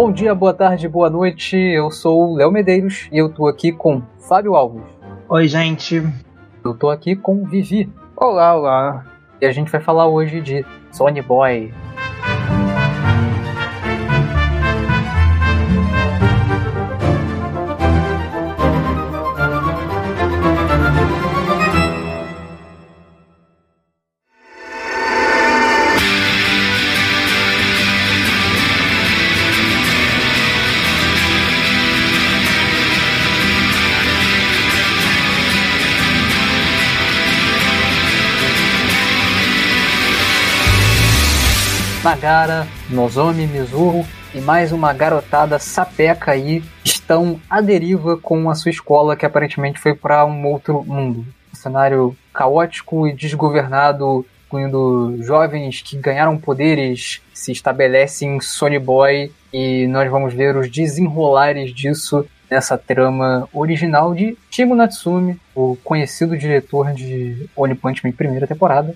Bom dia, boa tarde, boa noite. Eu sou o Léo Medeiros e eu tô aqui com Fábio Alves. Oi, gente. Eu tô aqui com Vivi. Olá, olá. E a gente vai falar hoje de Sony Boy. Nagara, Nozomi, Mizuru e mais uma garotada sapeca aí estão à deriva com a sua escola que aparentemente foi para um outro mundo. Um cenário caótico e desgovernado, incluindo jovens que ganharam poderes, se estabelecem em Sony Boy e nós vamos ver os desenrolares disso nessa trama original de Timo Natsumi, o conhecido diretor de One Punch Man primeira temporada,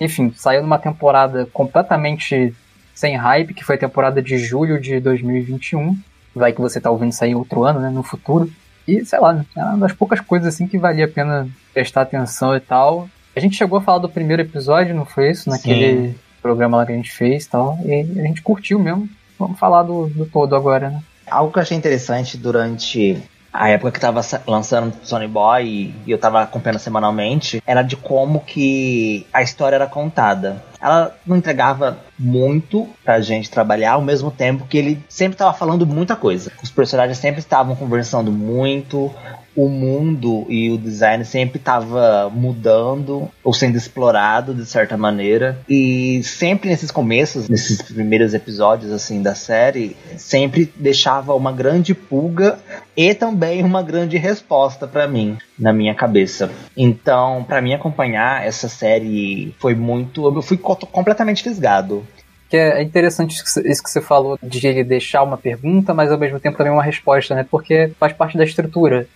enfim, saiu numa temporada completamente sem hype, que foi a temporada de julho de 2021. Vai que você tá ouvindo sair outro ano, né? No futuro. E, sei lá, é uma das poucas coisas assim que valia a pena prestar atenção e tal. A gente chegou a falar do primeiro episódio, não foi isso? Naquele Sim. programa lá que a gente fez e tal. E a gente curtiu mesmo. Vamos falar do, do todo agora, né? Algo que eu achei interessante durante a época que tava lançando Sony Boy e eu tava acompanhando semanalmente, era de como que a história era contada. Ela não entregava muito pra gente trabalhar, ao mesmo tempo que ele sempre tava falando muita coisa. Os personagens sempre estavam conversando muito, o mundo e o design sempre estava mudando ou sendo explorado de certa maneira e sempre nesses começos, nesses primeiros episódios assim da série, sempre deixava uma grande pulga e também uma grande resposta para mim na minha cabeça. Então, para mim acompanhar essa série foi muito, eu fui completamente fisgado que é interessante isso que você falou de deixar uma pergunta, mas ao mesmo tempo também uma resposta, né? Porque faz parte da estrutura.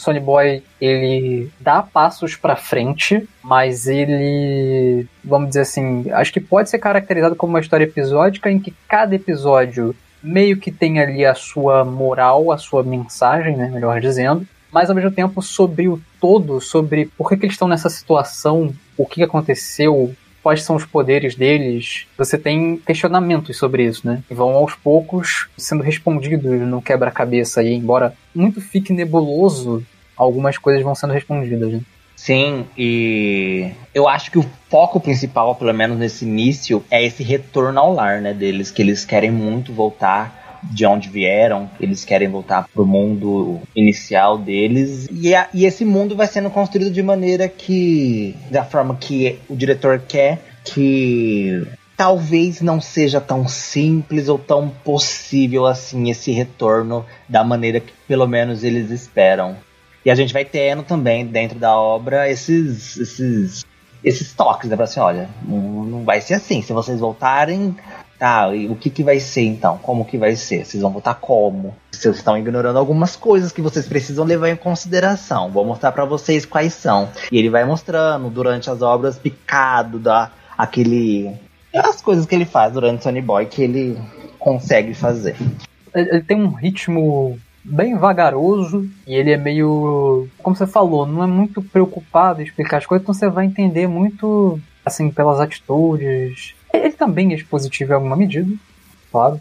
Sony Boy ele dá passos para frente, mas ele, vamos dizer assim, acho que pode ser caracterizado como uma história episódica em que cada episódio meio que tem ali a sua moral, a sua mensagem, né, melhor dizendo, mas ao mesmo tempo sobre o todo, sobre por que, que eles estão nessa situação, o que aconteceu, quais são os poderes deles, você tem questionamentos sobre isso, né? E vão aos poucos sendo respondidos no quebra-cabeça aí, embora muito fique nebuloso, algumas coisas vão sendo respondidas, né? Sim, e eu acho que o foco principal, pelo menos nesse início, é esse retorno ao lar, né, deles, que eles querem muito voltar de onde vieram, eles querem voltar pro mundo inicial deles. E, a, e esse mundo vai sendo construído de maneira que. da forma que o diretor quer, que talvez não seja tão simples ou tão possível assim esse retorno da maneira que pelo menos eles esperam. E a gente vai tendo também dentro da obra esses esses esses toques, né? Pra assim, olha, não, não vai ser assim. Se vocês voltarem, Tá, e o que, que vai ser então? Como que vai ser? Vocês vão votar como? Vocês estão ignorando algumas coisas que vocês precisam levar em consideração. Vou mostrar para vocês quais são. E ele vai mostrando durante as obras picado da aquele as coisas que ele faz durante Sony Boy que ele consegue fazer. Ele tem um ritmo bem vagaroso e ele é meio, como você falou, não é muito preocupado em explicar as coisas, então você vai entender muito assim pelas atitudes, ele também é expositivo em alguma medida, claro.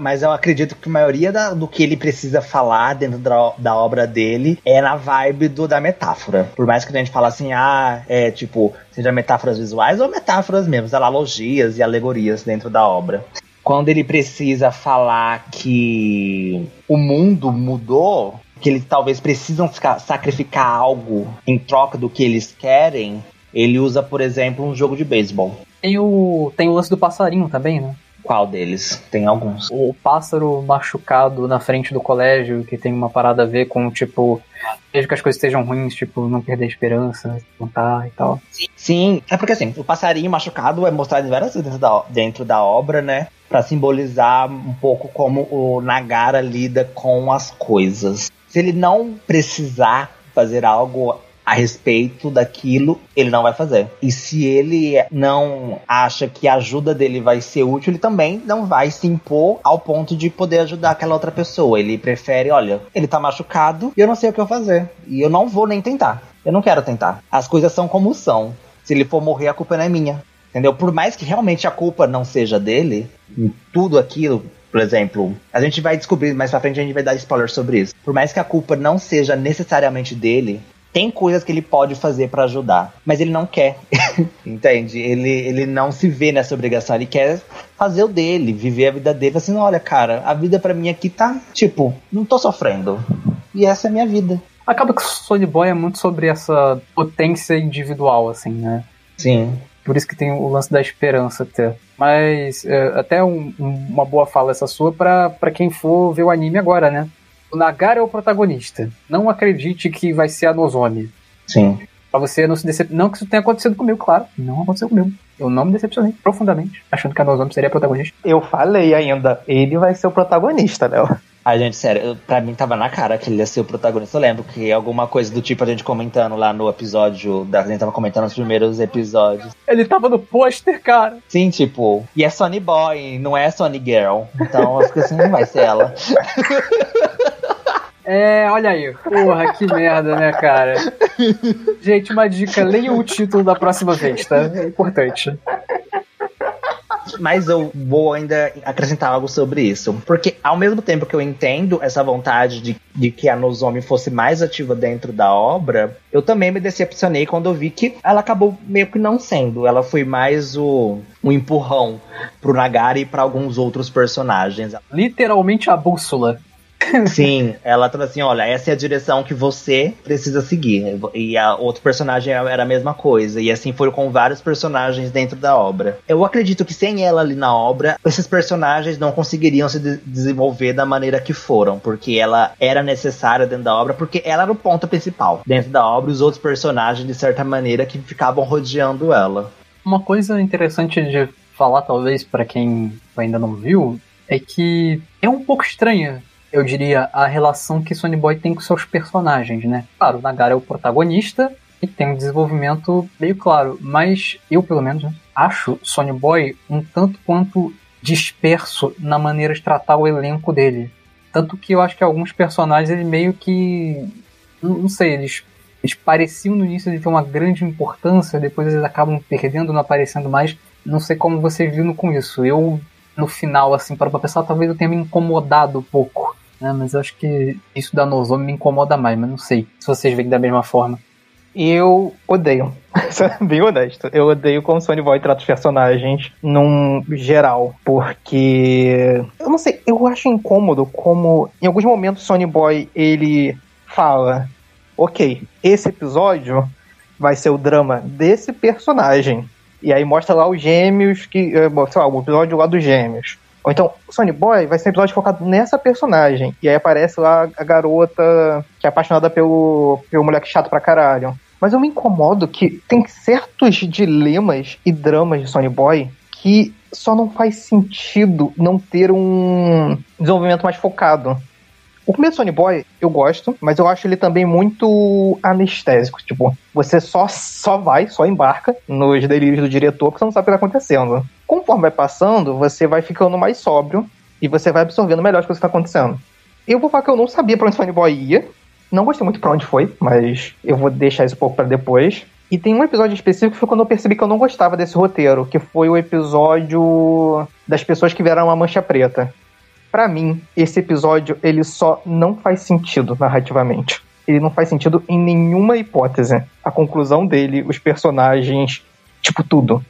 Mas eu acredito que a maioria da, do que ele precisa falar dentro da, da, obra dele é na vibe do, da metáfora. Por mais que a gente fale assim, ah, é tipo, seja metáforas visuais ou metáforas mesmo, analogias e alegorias dentro da obra. Quando ele precisa falar que o mundo mudou, que eles talvez precisam ficar, sacrificar algo em troca do que eles querem, ele usa, por exemplo, um jogo de beisebol. Tem o, tem o lance do passarinho também, né? Qual deles? Tem alguns. O pássaro machucado na frente do colégio, que tem uma parada a ver com, tipo, mesmo que as coisas estejam ruins, tipo, não perder a esperança, contar e tal. Sim, é porque assim, o passarinho machucado é mostrado várias vezes dentro da, dentro da obra, né? Pra simbolizar um pouco como o Nagara lida com as coisas. Se ele não precisar fazer algo a respeito daquilo, ele não vai fazer. E se ele não acha que a ajuda dele vai ser útil, ele também não vai se impor ao ponto de poder ajudar aquela outra pessoa. Ele prefere, olha, ele tá machucado e eu não sei o que eu fazer. E eu não vou nem tentar. Eu não quero tentar. As coisas são como são. Se ele for morrer, a culpa não é minha. Entendeu? Por mais que realmente a culpa não seja dele, em tudo aquilo, por exemplo, a gente vai descobrir mais pra frente, a gente vai dar spoiler sobre isso. Por mais que a culpa não seja necessariamente dele, tem coisas que ele pode fazer para ajudar, mas ele não quer. Entende? Ele, ele não se vê nessa obrigação, ele quer fazer o dele, viver a vida dele. Assim, olha, cara, a vida para mim aqui tá, tipo, não tô sofrendo. E essa é a minha vida. Acaba que o Sony Boy é muito sobre essa potência individual, assim, né? Sim. Por isso que tem o lance da esperança até. Mas é, até um, um, uma boa fala essa sua para quem for ver o anime agora, né? O Nagara é o protagonista. Não acredite que vai ser a Nozomi. Sim. Pra você não se decepcionar. Não que isso tenha acontecido comigo, claro. Não aconteceu comigo. Eu não me decepcionei profundamente, achando que a Nozomi seria a protagonista. Eu falei ainda, ele vai ser o protagonista, Léo. Ai, gente, sério, eu, pra mim tava na cara que ele ia ser o protagonista. Eu lembro que alguma coisa do tipo a gente comentando lá no episódio. Da, a gente tava comentando os primeiros episódios. Ele tava no pôster, cara. Sim, tipo, e é Sony Boy, não é Sony Girl. Então eu fiquei assim, não vai ser ela. É, olha aí. Porra, que merda, né, cara? Gente, uma dica: leia o título da próxima vez, tá? É importante. Mas eu vou ainda acrescentar algo sobre isso. Porque ao mesmo tempo que eu entendo essa vontade de, de que a Nozomi fosse mais ativa dentro da obra, eu também me decepcionei quando eu vi que ela acabou meio que não sendo. Ela foi mais o, um empurrão pro Nagari e para alguns outros personagens. Literalmente a bússola. Sim, ela falou assim: olha, essa é a direção que você precisa seguir. E a outro personagem era a mesma coisa. E assim foi com vários personagens dentro da obra. Eu acredito que sem ela ali na obra, esses personagens não conseguiriam se de desenvolver da maneira que foram. Porque ela era necessária dentro da obra, porque ela era o ponto principal dentro da obra, os outros personagens, de certa maneira, que ficavam rodeando ela. Uma coisa interessante de falar, talvez, para quem ainda não viu, é que é um pouco estranha eu diria, a relação que Sony Boy tem com seus personagens, né? Claro, Nagara é o protagonista e tem um desenvolvimento meio claro, mas eu, pelo menos, né, acho Sony Boy um tanto quanto disperso na maneira de tratar o elenco dele. Tanto que eu acho que alguns personagens, ele meio que. Não sei, eles, eles pareciam no início de ter uma grande importância, depois eles acabam perdendo, não aparecendo mais. Não sei como vocês viram com isso. Eu, no final, assim, para pra pensar, talvez eu tenha me incomodado um pouco né? Mas eu acho que isso da Nozomi me incomoda mais, mas não sei se vocês veem da mesma forma. Eu odeio. bem honesto. Eu odeio como Sony Boy trata os personagens num geral. Porque. Eu não sei, eu acho incômodo como em alguns momentos Sony Boy ele fala: Ok, esse episódio vai ser o drama desse personagem. E aí mostra lá os gêmeos que. Eh, sei lá, o episódio lá dos gêmeos. Ou então, Sony Boy vai ser um episódio focado nessa personagem. E aí aparece lá a garota que é apaixonada pelo, pelo moleque chato pra caralho. Mas eu me incomodo que tem certos dilemas e dramas de Sony Boy que só não faz sentido não ter um desenvolvimento mais focado. O primeiro Sony Boy eu gosto, mas eu acho ele também muito anestésico. Tipo, você só, só vai, só embarca nos delírios do diretor porque você não sabe o que está acontecendo. Conforme vai passando, você vai ficando mais sóbrio e você vai absorvendo melhor o que está acontecendo. Eu vou falar que eu não sabia para onde Sony Boy ia. Não gostei muito para onde foi, mas eu vou deixar isso um pouco para depois. E tem um episódio específico que foi quando eu percebi que eu não gostava desse roteiro, que foi o episódio das pessoas que vieram uma mancha preta. Para mim, esse episódio ele só não faz sentido narrativamente. Ele não faz sentido em nenhuma hipótese. A conclusão dele, os personagens, tipo tudo.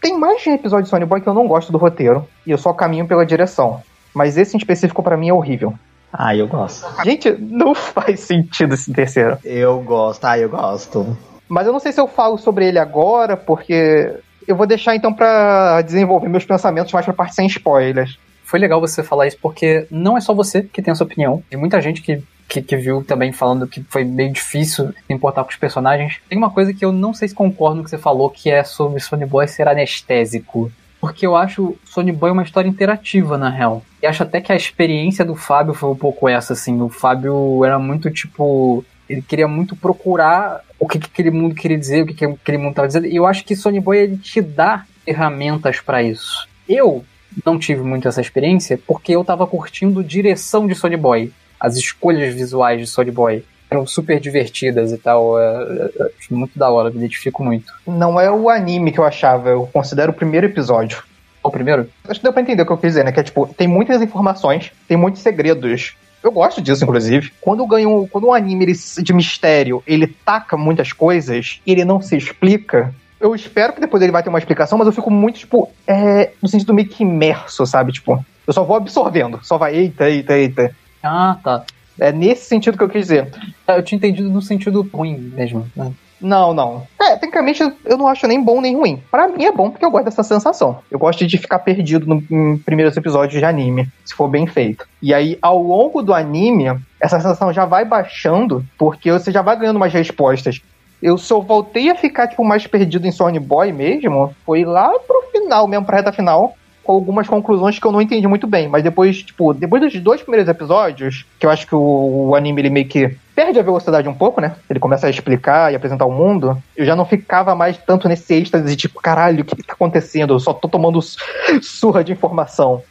Tem mais de um episódio de Sony Boy que eu não gosto do roteiro e eu só caminho pela direção. Mas esse em específico para mim é horrível. Ah, eu gosto. Gente, não faz sentido esse terceiro. Eu gosto, ah, eu gosto. Mas eu não sei se eu falo sobre ele agora, porque eu vou deixar então para desenvolver meus pensamentos mais pra parte sem spoilers foi legal você falar isso porque não é só você que tem essa opinião. Tem muita gente que, que, que, viu também falando que foi meio difícil importar com os personagens. Tem uma coisa que eu não sei se concordo no que você falou, que é sobre Sony Boy ser anestésico. Porque eu acho Sony Boy uma história interativa, na real. E acho até que a experiência do Fábio foi um pouco essa, assim. O Fábio era muito tipo Ele queria muito procurar o que, que aquele mundo queria dizer, o que, que aquele mundo estava dizendo. E eu acho que Sony Boy ele te dá ferramentas para isso. Eu não tive muito essa experiência porque eu tava curtindo direção de Sony Boy. As escolhas visuais de Sony Boy eram super divertidas e tal. É, é, é, muito da hora, me identifico muito. Não é o anime que eu achava, eu considero o primeiro episódio. O primeiro? Acho que deu pra entender o que eu quis dizer, né? Que é tipo, tem muitas informações, tem muitos segredos. Eu gosto disso, inclusive. Quando ganho, quando um anime ele, de mistério ele taca muitas coisas e ele não se explica, eu espero que depois ele vai ter uma explicação, mas eu fico muito, tipo, é, no sentido meio que imerso, sabe? Tipo, eu só vou absorvendo. Só vai, eita, eita, eita. Ah, tá. É nesse sentido que eu quis dizer. Ah, eu tinha entendido no sentido ruim mesmo. Né? Não, não. É, tecnicamente eu não acho nem bom nem ruim. Para mim é bom porque eu gosto dessa sensação. Eu gosto de ficar perdido no, em primeiros episódios de anime, se for bem feito. E aí, ao longo do anime, essa sensação já vai baixando, porque você já vai ganhando mais respostas. Eu só voltei a ficar, tipo, mais perdido em Sony Boy mesmo. Foi lá pro final mesmo, pra reta final. Com algumas conclusões que eu não entendi muito bem. Mas depois, tipo, depois dos dois primeiros episódios, que eu acho que o, o anime ele meio que perde a velocidade um pouco, né? Ele começa a explicar e apresentar o mundo. Eu já não ficava mais tanto nesse êxtase de tipo, caralho, o que, que tá acontecendo? Eu só tô tomando surra de informação.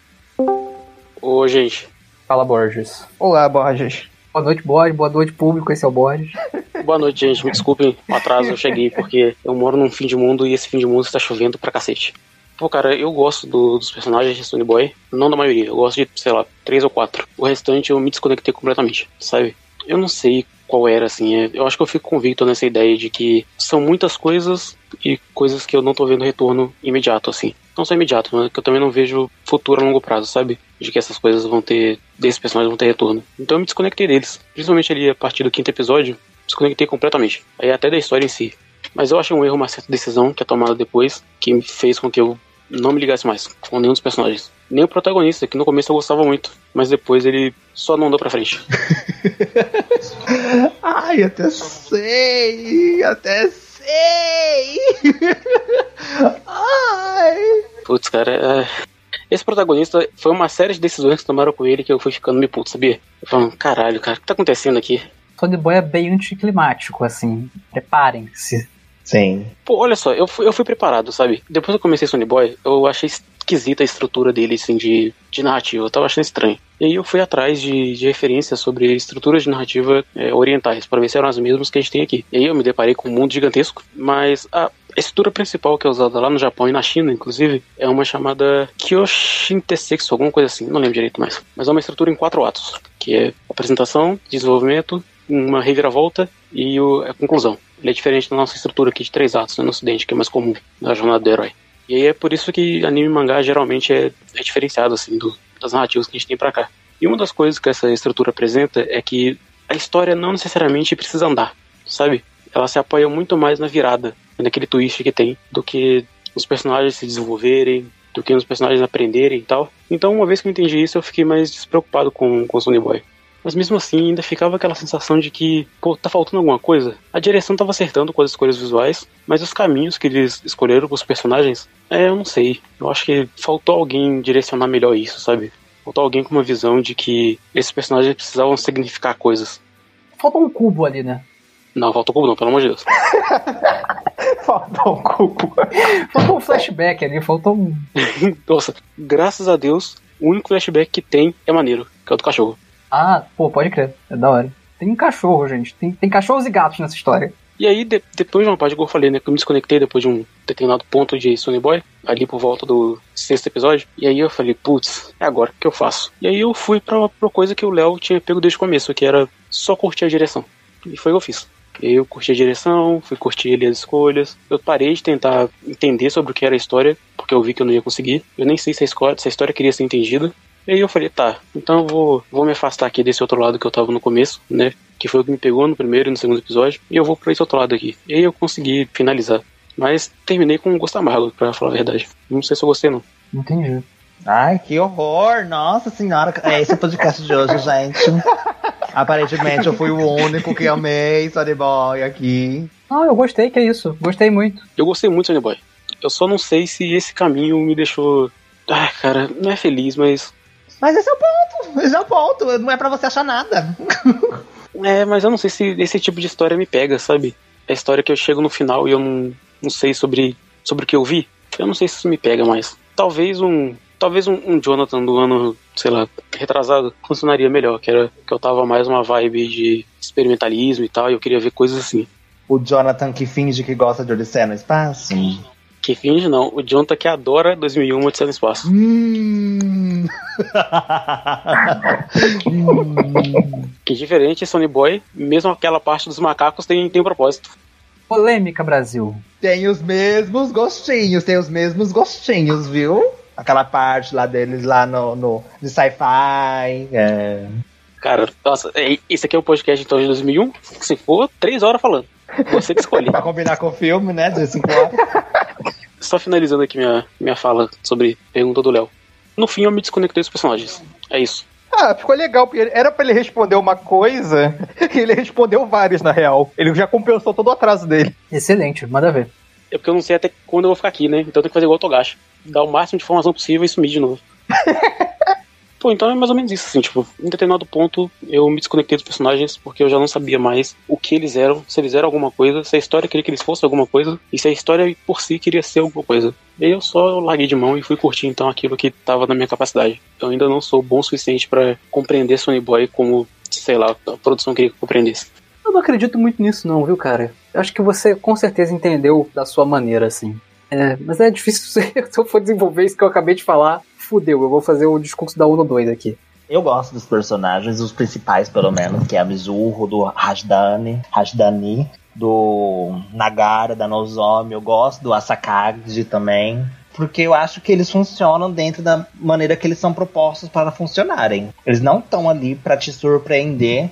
Ô, gente. Fala, Borges. Olá, Borges. Boa noite, Borges. Boa noite, público. Esse é o Borges. Boa noite, gente. Me desculpem o atraso, eu cheguei porque eu moro num fim de mundo e esse fim de mundo está chovendo pra cacete. Pô, cara, eu gosto do, dos personagens de Stone Boy, não da maioria, eu gosto de, sei lá, três ou quatro. O restante eu me desconectei completamente, sabe? Eu não sei qual era, assim, é, eu acho que eu fico convicto nessa ideia de que são muitas coisas e coisas que eu não tô vendo retorno imediato, assim. Não só imediato, mas que eu também não vejo futuro a longo prazo, sabe? De que essas coisas vão ter, desses personagens vão ter retorno. Então eu me desconectei deles, principalmente ali a partir do quinto episódio, desconectei completamente. Aí até da história em si. Mas eu achei um erro uma certa decisão que é tomada depois, que fez com que eu não me ligasse mais com nenhum dos personagens. Nem o protagonista, que no começo eu gostava muito, mas depois ele só não andou pra frente. Ai, até sei, até sei. Ai. Putz, cara, é... esse protagonista foi uma série de decisões que tomaram com ele que eu fui ficando me puto, sabia? Eu falando, caralho, cara, o que tá acontecendo aqui? Sony Boy é bem anticlimático, assim. Preparem-se. Sim. Pô, olha só, eu fui, eu fui preparado, sabe? Depois que eu comecei Sony Boy, eu achei esquisita a estrutura dele, assim, de, de narrativa. Eu tava achando estranho. E aí eu fui atrás de, de referências sobre estruturas de narrativa é, orientais, para ver se eram as mesmas que a gente tem aqui. E aí eu me deparei com um mundo gigantesco, mas a estrutura principal que é usada lá no Japão e na China, inclusive, é uma chamada Kyoshintesetsu, alguma coisa assim, não lembro direito mais. Mas é uma estrutura em quatro atos, que é apresentação, desenvolvimento, uma reviravolta e o, a conclusão. Ele é diferente da nossa estrutura aqui de três atos né, no ocidente, que é mais comum na jornada do herói. E aí é por isso que anime e mangá geralmente é, é diferenciado assim do, das narrativas que a gente tem para cá. E uma das coisas que essa estrutura apresenta é que a história não necessariamente precisa andar, sabe? Ela se apoia muito mais na virada, naquele twist que tem, do que os personagens se desenvolverem, do que os personagens aprenderem e tal. Então, uma vez que eu entendi isso, eu fiquei mais despreocupado com, com o Sony Boy. Mas mesmo assim, ainda ficava aquela sensação de que, pô, tá faltando alguma coisa. A direção tava acertando com as escolhas visuais, mas os caminhos que eles escolheram pros personagens, é, eu não sei. Eu acho que faltou alguém direcionar melhor isso, sabe? Faltou alguém com uma visão de que esses personagens precisavam significar coisas. Faltou um cubo ali, né? Não, faltou cubo não, pelo amor de Deus. faltou um cubo. faltou um flashback ali, faltou um. Nossa, graças a Deus, o único flashback que tem é maneiro, que é o do cachorro. Ah, pô, pode crer. É da hora. Tem cachorro, gente. Tem, tem cachorros e gatos nessa história. E aí, de, depois de uma parte que eu falei, né, que eu me desconectei depois de um determinado ponto de Sony Boy, ali por volta do sexto episódio, e aí eu falei, putz, é agora, que eu faço? E aí eu fui pra, pra coisa que o Léo tinha pego desde o começo, que era só curtir a direção. E foi o que eu fiz. Eu curti a direção, fui curtir ali as escolhas. Eu parei de tentar entender sobre o que era a história, porque eu vi que eu não ia conseguir. Eu nem sei se a história, se a história queria ser entendida. E aí eu falei, tá, então eu vou, vou me afastar aqui desse outro lado que eu tava no começo, né? Que foi o que me pegou no primeiro e no segundo episódio. E eu vou pra esse outro lado aqui. E aí eu consegui finalizar. Mas terminei com um gosto amargo, pra falar a verdade. Não sei se eu gostei, não. Entendi. Ai, que horror! Nossa senhora! É esse o podcast de hoje, gente. Aparentemente eu fui o único que amei Sunny Boy aqui. Não, eu gostei, que é isso. Gostei muito. Eu gostei muito de Sunny Boy. Eu só não sei se esse caminho me deixou. Ai, cara, não é feliz, mas mas esse é o ponto, esse é o ponto. Não é para você achar nada. É, mas eu não sei se esse tipo de história me pega, sabe? É a história que eu chego no final e eu não, não sei sobre, sobre o que eu vi. Eu não sei se isso me pega mais. Talvez um. Talvez um, um Jonathan do ano, sei lá, retrasado, funcionaria melhor, que era que eu tava mais uma vibe de experimentalismo e tal, e eu queria ver coisas assim. O Jonathan que finge que gosta de Odisseia no espaço? Que finge não, o Jonathan que adora 2001 Odisseia no Espaço. Hum. Que diferente, Sony Boy, mesmo aquela parte dos macacos tem, tem um propósito. Polêmica, Brasil. tem os mesmos gostinhos, tem os mesmos gostinhos, viu? Aquela parte lá deles lá no, no de sci-fi. É. Cara, nossa, é- esse aqui é o podcast então de 2001. Se for, três horas falando. Você que escolhe. Pra combinar com o filme, né? De 5 horas. Só finalizando aqui minha, minha fala sobre pergunta do Léo. No fim, eu me desconectei dos personagens. É isso. Ah, ficou legal, porque era pra ele responder uma coisa e ele respondeu várias, na real. Ele já compensou todo o atraso dele. Excelente, manda ver. É porque eu não sei até quando eu vou ficar aqui, né? Então eu tenho que fazer igual o Togashi. Dar o máximo de informação possível e sumir de novo. Pô, então é mais ou menos isso, assim, tipo, em determinado ponto eu me desconectei dos personagens porque eu já não sabia mais o que eles eram, se eles eram alguma coisa, se a história queria que eles fossem alguma coisa, e se a história por si queria ser alguma coisa. E eu só larguei de mão e fui curtir então aquilo que tava na minha capacidade. Eu ainda não sou bom o suficiente pra compreender Sony Boy como, sei lá, a produção queria que eu compreendesse. Eu não acredito muito nisso, não, viu, cara? Eu acho que você com certeza entendeu da sua maneira, assim. É, mas é difícil se eu for desenvolver isso que eu acabei de falar. Fudeu, eu vou fazer o discurso da ONU 2 aqui. Eu gosto dos personagens, os principais pelo menos, que é a Mizuho, do Rajdani, Rajdani, do Nagara, da Nozomi. Eu gosto do Asakagi também. Porque eu acho que eles funcionam dentro da maneira que eles são propostos para funcionarem. Eles não estão ali para te surpreender.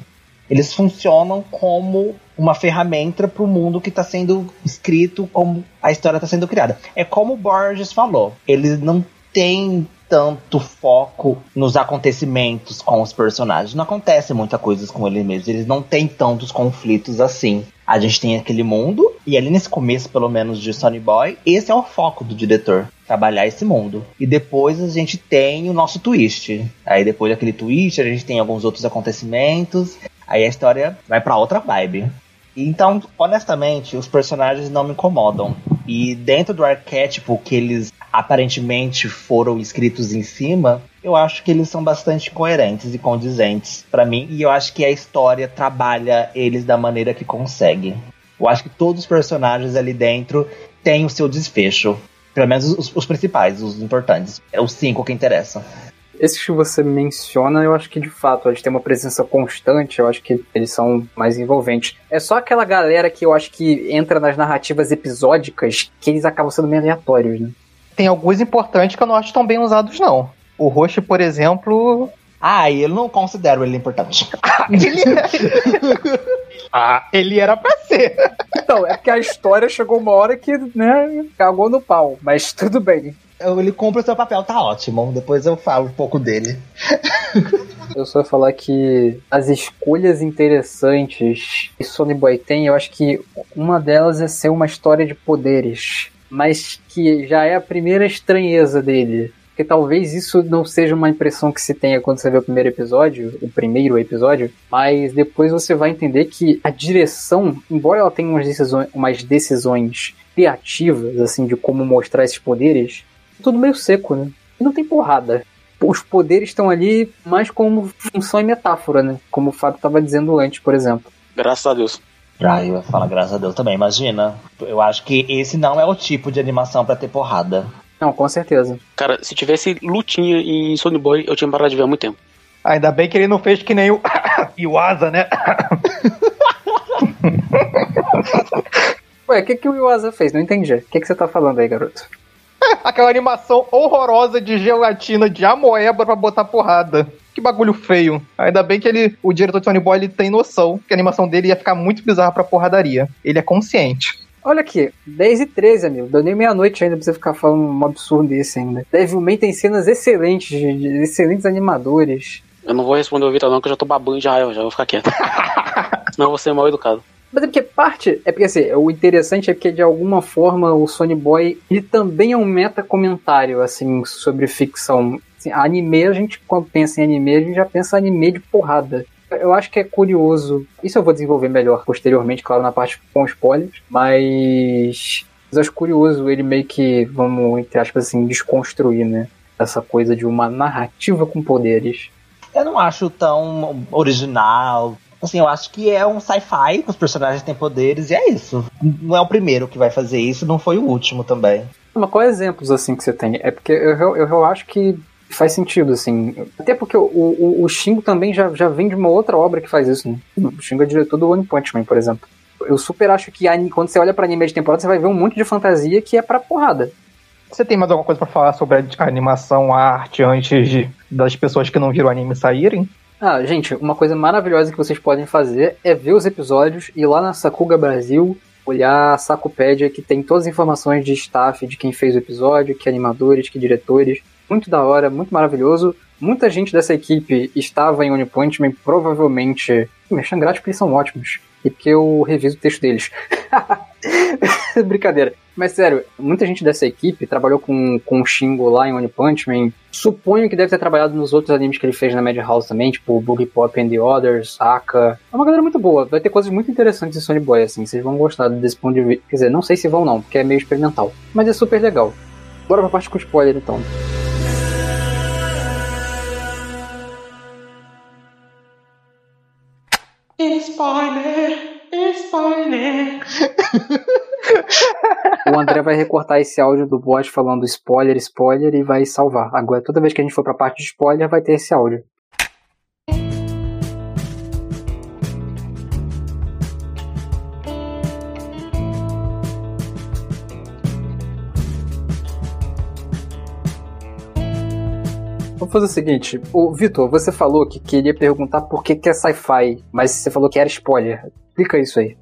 Eles funcionam como uma ferramenta para o mundo que está sendo escrito, como a história está sendo criada. É como o Borges falou. Eles não têm tanto foco nos acontecimentos com os personagens. Não acontece muita coisa com eles mesmos. Eles não têm tantos conflitos assim. A gente tem aquele mundo, e ali nesse começo, pelo menos, de Sonny Boy, esse é o foco do diretor. Trabalhar esse mundo. E depois a gente tem o nosso twist. Aí depois daquele twist, a gente tem alguns outros acontecimentos. Aí a história vai pra outra vibe. Então, honestamente, os personagens não me incomodam. E dentro do arquétipo que eles aparentemente foram escritos em cima, eu acho que eles são bastante coerentes e condizentes pra mim. E eu acho que a história trabalha eles da maneira que consegue. Eu acho que todos os personagens ali dentro têm o seu desfecho. Pelo menos os, os principais, os importantes. É os cinco que interessam. Esses que você menciona, eu acho que de fato eles têm uma presença constante, eu acho que eles são mais envolventes. É só aquela galera que eu acho que entra nas narrativas episódicas que eles acabam sendo meio aleatórios, né? Tem alguns importantes que eu não acho tão bem usados, não. O Roche, por exemplo. Ah, eu não considero ele importante. Ele, ah, ele era pra ser. Então, é porque a história chegou uma hora que, né, cagou no pau, mas tudo bem. Ele cumpre o seu papel, tá ótimo. Depois eu falo um pouco dele. Eu só ia falar que as escolhas interessantes que Sony Boy tem, eu acho que uma delas é ser uma história de poderes, mas que já é a primeira estranheza dele. Porque talvez isso não seja uma impressão que se tenha quando você vê o primeiro episódio, o primeiro episódio, mas depois você vai entender que a direção, embora ela tenha umas decisões, umas decisões criativas, assim, de como mostrar esses poderes, tudo meio seco, né? E não tem porrada. Os poderes estão ali mais como função e metáfora, né? Como o Fábio estava dizendo antes, por exemplo. Graças a Deus. Ah, eu ia falar graças a Deus também, imagina. Eu acho que esse não é o tipo de animação pra ter porrada. Não, com certeza. Cara, se tivesse lutinha em Sony Boy, eu tinha parado de ver há muito tempo. Ainda bem que ele não fez que nem o. e o Asa, né? Ué, o que, que o Iwasa fez? Não entendi. O que, que você tá falando aí, garoto? Aquela animação horrorosa de gelatina de amoeba pra botar porrada. Que bagulho feio. Ainda bem que ele, o diretor de Sony Boy ele tem noção que a animação dele ia ficar muito bizarra pra porradaria. Ele é consciente. Olha aqui, 10 e 13, amigo. Deu nem meia-noite ainda pra você ficar falando um absurdo desse ainda. Devilman tem cenas excelentes, de, de excelentes animadores. Eu não vou responder o Vitor não, que eu já tô babando de raiva, já vou ficar quieto. Senão eu vou ser mal educado. Mas é porque parte. É porque assim, o interessante é que de alguma forma o Sony Boy ele também é um meta-comentário, assim, sobre ficção. Assim, anime, a gente, quando pensa em anime, a gente já pensa anime de porrada. Eu acho que é curioso. Isso eu vou desenvolver melhor posteriormente, claro, na parte com spoilers. Mas. Mas acho curioso ele meio que, vamos, entre aspas, assim, desconstruir, né? Essa coisa de uma narrativa com poderes. Eu não acho tão original. Assim, eu acho que é um sci-fi, os personagens têm poderes e é isso. Não é o primeiro que vai fazer isso, não foi o último também. Mas quais exemplos, assim, que você tem? É porque eu, eu, eu acho que faz sentido, assim. Até porque o, o, o Shingo também já, já vem de uma outra obra que faz isso, né? O Shingo é diretor do One Punch Man, por exemplo. Eu super acho que quando você olha pra anime de temporada, você vai ver um monte de fantasia que é pra porrada. Você tem mais alguma coisa para falar sobre a animação, a arte, antes de, das pessoas que não viram o anime saírem? Ah, gente, uma coisa maravilhosa que vocês podem fazer é ver os episódios e lá na Sakuga Brasil olhar a Sakupédia que tem todas as informações de staff, de quem fez o episódio, que animadores, que diretores. Muito da hora, muito maravilhoso. Muita gente dessa equipe estava em One Punch Man, provavelmente. Me acham grato porque eles são ótimos. E porque eu reviso o texto deles. Brincadeira. Mas sério, muita gente dessa equipe trabalhou com, com o Shingo lá em One Punch Man. Suponho que deve ter trabalhado nos outros animes que ele fez na Madhouse também, tipo Boogie Pop and the Others, Aka. É uma galera muito boa, vai ter coisas muito interessantes em Sony Boy, assim, vocês vão gostar desse ponto de vista. Quer dizer, não sei se vão não, porque é meio experimental. Mas é super legal. Bora pra parte com spoiler então. Spoiler! Spoiler! o André vai recortar esse áudio do bot falando spoiler, spoiler e vai salvar. Agora, toda vez que a gente for pra parte de spoiler, vai ter esse áudio. Vamos fazer o seguinte, o Vitor, você falou que queria perguntar por que, que é sci-fi, mas você falou que era spoiler. Explica isso aí.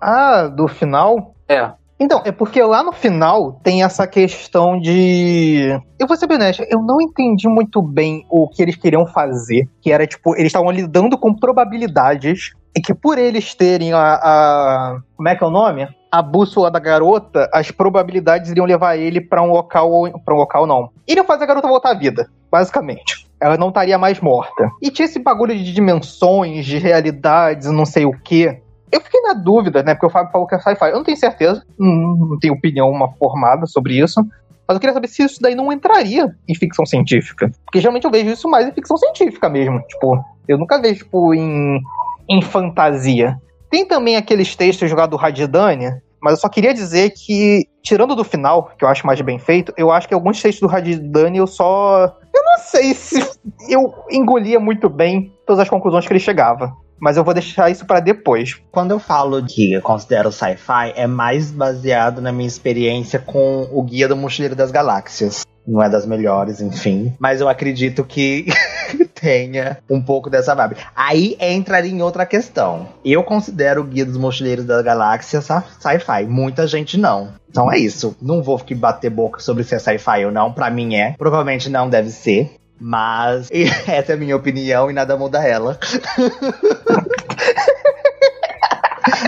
Ah, do final? É. Então, é porque lá no final tem essa questão de. Eu vou ser bem honesto, eu não entendi muito bem o que eles queriam fazer. Que era, tipo, eles estavam lidando com probabilidades. E que por eles terem a, a. Como é que é o nome? A bússola da garota, as probabilidades iriam levar ele para um local. para um local, não. Iriam fazer a garota voltar à vida, basicamente. Ela não estaria mais morta. E tinha esse bagulho de dimensões, de realidades, não sei o que eu fiquei na dúvida, né? Porque o Fábio falou que é sci-fi. Eu não tenho certeza, não, tenho opinião uma formada sobre isso. Mas eu queria saber se isso daí não entraria em ficção científica. Porque geralmente eu vejo isso mais em ficção científica mesmo. Tipo, eu nunca vejo, tipo, em, em fantasia. Tem também aqueles textos jogados do Radidania, mas eu só queria dizer que, tirando do final, que eu acho mais bem feito, eu acho que alguns textos do Radidani eu só. Eu não sei se eu engolia muito bem todas as conclusões que ele chegava mas eu vou deixar isso para depois. Quando eu falo que eu considero sci-fi, é mais baseado na minha experiência com o Guia do Mochileiro das Galáxias. Não é das melhores, enfim. Mas eu acredito que tenha um pouco dessa vibe. Aí entraria em outra questão. Eu considero o Guia dos Mochileiros das Galáxias sci-fi. Muita gente não. Então é isso. Não vou bater boca sobre se é sci-fi ou não. Para mim é. Provavelmente não deve ser. Mas essa é a minha opinião e nada muda ela.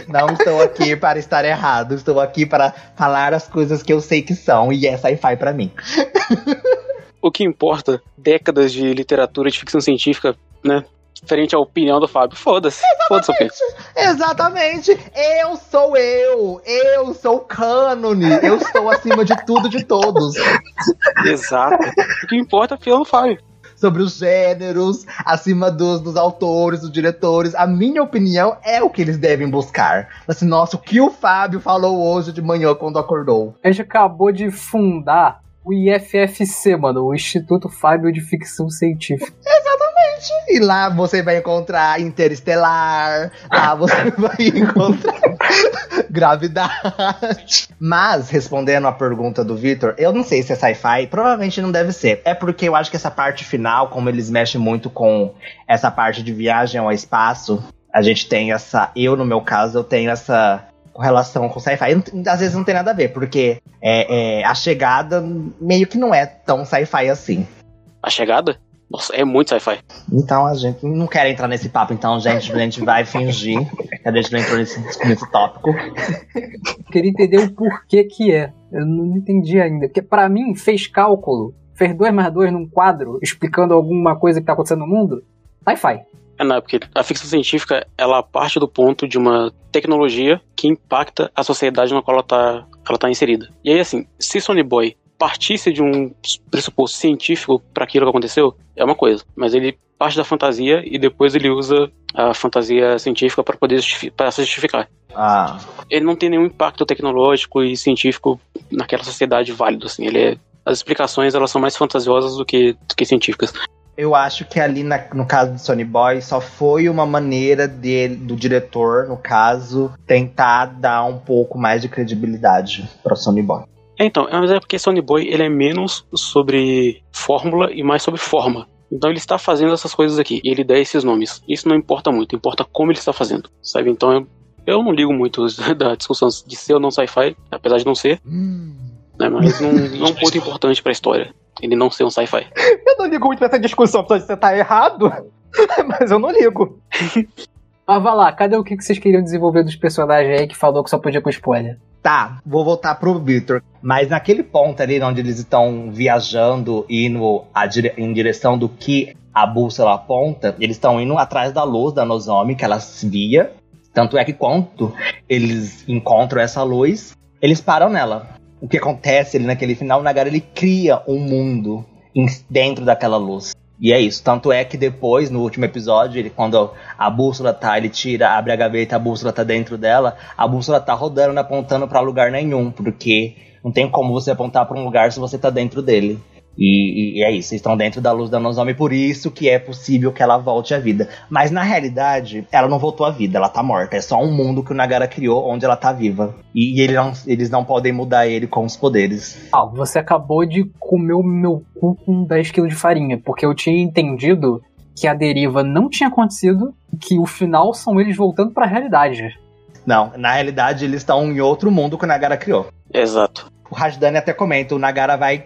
Não estou aqui para estar errado, estou aqui para falar as coisas que eu sei que são e é sci-fi para mim. O que importa, décadas de literatura de ficção científica, né? Diferente à opinião do Fábio. Foda-se. Foda-se, Exatamente. Eu sou eu. Eu sou cânone. Eu estou acima de tudo de todos. Exato. O que importa é a opinião do Fábio sobre os gêneros, acima dos, dos autores, dos diretores. A minha opinião é o que eles devem buscar. Assim, nossa, o que o Fábio falou hoje de manhã quando acordou? A gente acabou de fundar o IFFC, mano, o Instituto Fábio de Ficção Científica. Exatamente. E lá você vai encontrar Interestelar, lá você vai encontrar Gravidade. Mas, respondendo a pergunta do Victor, eu não sei se é sci-fi, provavelmente não deve ser. É porque eu acho que essa parte final, como eles mexem muito com essa parte de viagem ao espaço, a gente tem essa. Eu, no meu caso, eu tenho essa relação com sci-fi. Às vezes não tem nada a ver, porque é, é, a chegada meio que não é tão sci-fi assim. A chegada? Nossa, é muito sci-fi. Então a gente não quer entrar nesse papo, então, gente. A gente vai fingir que a gente não entrou nesse, nesse tópico. Queria entender o porquê que é. Eu não entendi ainda. Porque para mim, fez cálculo. Fez 2 mais 2 num quadro, explicando alguma coisa que tá acontecendo no mundo. Sci-fi. É, não, é porque a ficção científica, ela parte do ponto de uma tecnologia que impacta a sociedade na qual ela tá, ela tá inserida. E aí, assim, se Sony Boy partisse de um pressuposto científico para aquilo que aconteceu, é uma coisa. Mas ele parte da fantasia e depois ele usa a fantasia científica para poder pra se justificar. Ah, Ele não tem nenhum impacto tecnológico e científico naquela sociedade válido, assim. Ele é, as explicações elas são mais fantasiosas do que, do que científicas. eu acho que ali na- no caso do Sony Boy só foi uma maneira dele, do diretor, no caso, tentar dar um pouco mais de credibilidade para Sony Boy. É, então, mas é porque Sony Boy ele é menos sobre fórmula e mais sobre forma. Então ele está fazendo essas coisas aqui e ele dá esses nomes. Isso não importa muito, importa como ele está fazendo, sabe? Então eu, eu não ligo muito da discussão de ser ou não sci-fi, apesar de não ser, né? Mas não, não é um ponto importante pra história. Ele não ser um sci-fi. Eu não ligo muito pra essa discussão, apesar de você tá errado, mas eu não ligo. Mas vai lá, cadê o que que vocês queriam desenvolver dos personagens aí que falou que só podia com spoiler? Tá, vou voltar pro Victor. Mas naquele ponto ali onde eles estão viajando, indo a dire- em direção do que a bússola aponta, eles estão indo atrás da luz da Nozomi, que ela via. Tanto é que quando eles encontram essa luz, eles param nela. O que acontece ali naquele final, o Nagara ele cria um mundo dentro daquela luz. E é isso. Tanto é que depois, no último episódio, ele, quando a bússola tá, ele tira, abre a gaveta, a bússola tá dentro dela, a bússola tá rodando, não apontando pra lugar nenhum, porque não tem como você apontar pra um lugar se você tá dentro dele. E, e é isso, eles estão dentro da luz da Nozomi, por isso que é possível que ela volte à vida. Mas na realidade, ela não voltou à vida, ela tá morta. É só um mundo que o Nagara criou onde ela tá viva. E, e ele não- eles não podem mudar ele com os poderes. Ah, você acabou de comer o meu cu com 10 kg de farinha, porque eu tinha entendido que a deriva não tinha acontecido, que o final são eles voltando pra realidade. Não, na realidade eles estão em outro mundo que o Nagara criou. Exato. O Rajdani até comenta, o Nagara vai.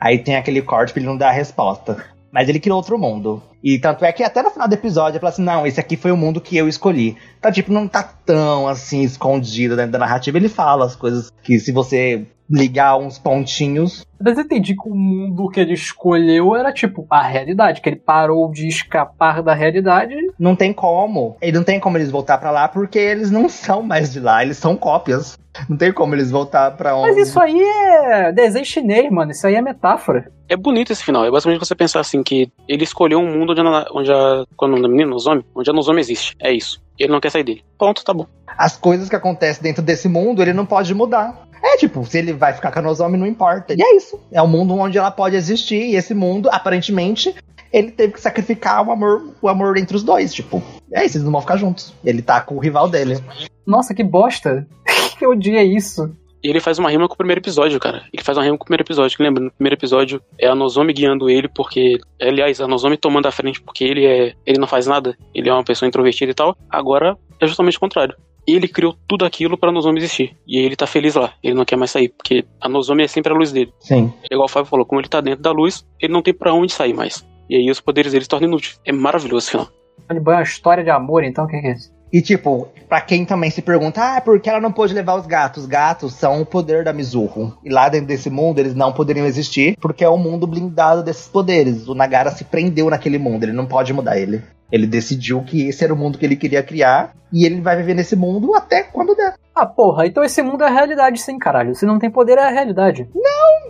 Aí tem aquele corte pra ele não dar a resposta. Mas ele criou outro mundo. E tanto é que até no final do episódio ele fala assim: não, esse aqui foi o mundo que eu escolhi. Então, tipo, não tá tão assim escondido dentro da narrativa. Ele fala as coisas que se você ligar uns pontinhos. Mas eu entendi que o mundo que ele escolheu era tipo a realidade, que ele parou de escapar da realidade. Não tem como. Ele não tem como eles voltar pra lá porque eles não são mais de lá, eles são cópias. Não tem como eles voltar pra onde. Mas isso aí é desenho chinês, mano. Isso aí é metáfora. É bonito esse final. É basicamente você pensar assim que ele escolheu um mundo onde a, onde a qual é o nome da menina, Nozomi? Onde a Nozomi existe. É isso. E ele não quer sair dele. Ponto, tá bom. as coisas que acontecem dentro desse mundo, ele não pode mudar. É tipo, se ele vai ficar com a Nozomi, não importa. E é isso. É um mundo onde ela pode existir. E esse mundo, aparentemente, ele teve que sacrificar o amor, o amor entre os dois. Tipo, é isso, eles não vão ficar juntos. Ele tá com o rival dele. Nossa, que bosta. que dia é isso? E ele faz uma rima com o primeiro episódio, cara. Ele faz uma rima com o primeiro episódio. Que lembra, no primeiro episódio é a Nozomi guiando ele porque. Aliás, a Nozomi tomando a frente porque ele é. Ele não faz nada. Ele é uma pessoa introvertida e tal. Agora é justamente o contrário. Ele criou tudo aquilo pra Nozomi existir. E aí ele tá feliz lá. Ele não quer mais sair. Porque a Nozomi é sempre a luz dele. Sim. É igual o Fábio falou, como ele tá dentro da luz, ele não tem pra onde sair mais. E aí os poderes dele se tornam inúteis. É maravilhoso esse final. Tony Boy é uma história de amor, então o que é isso? E tipo, pra quem também se pergunta, ah, por que ela não pôde levar os gatos? Os gatos são o poder da Mizuho. E lá dentro desse mundo eles não poderiam existir, porque é um mundo blindado desses poderes. O Nagara se prendeu naquele mundo, ele não pode mudar ele. Ele decidiu que esse era o mundo que ele queria criar, e ele vai viver nesse mundo até quando der. Ah, porra, então esse mundo é a realidade sim, caralho. Se não tem poder, é a realidade.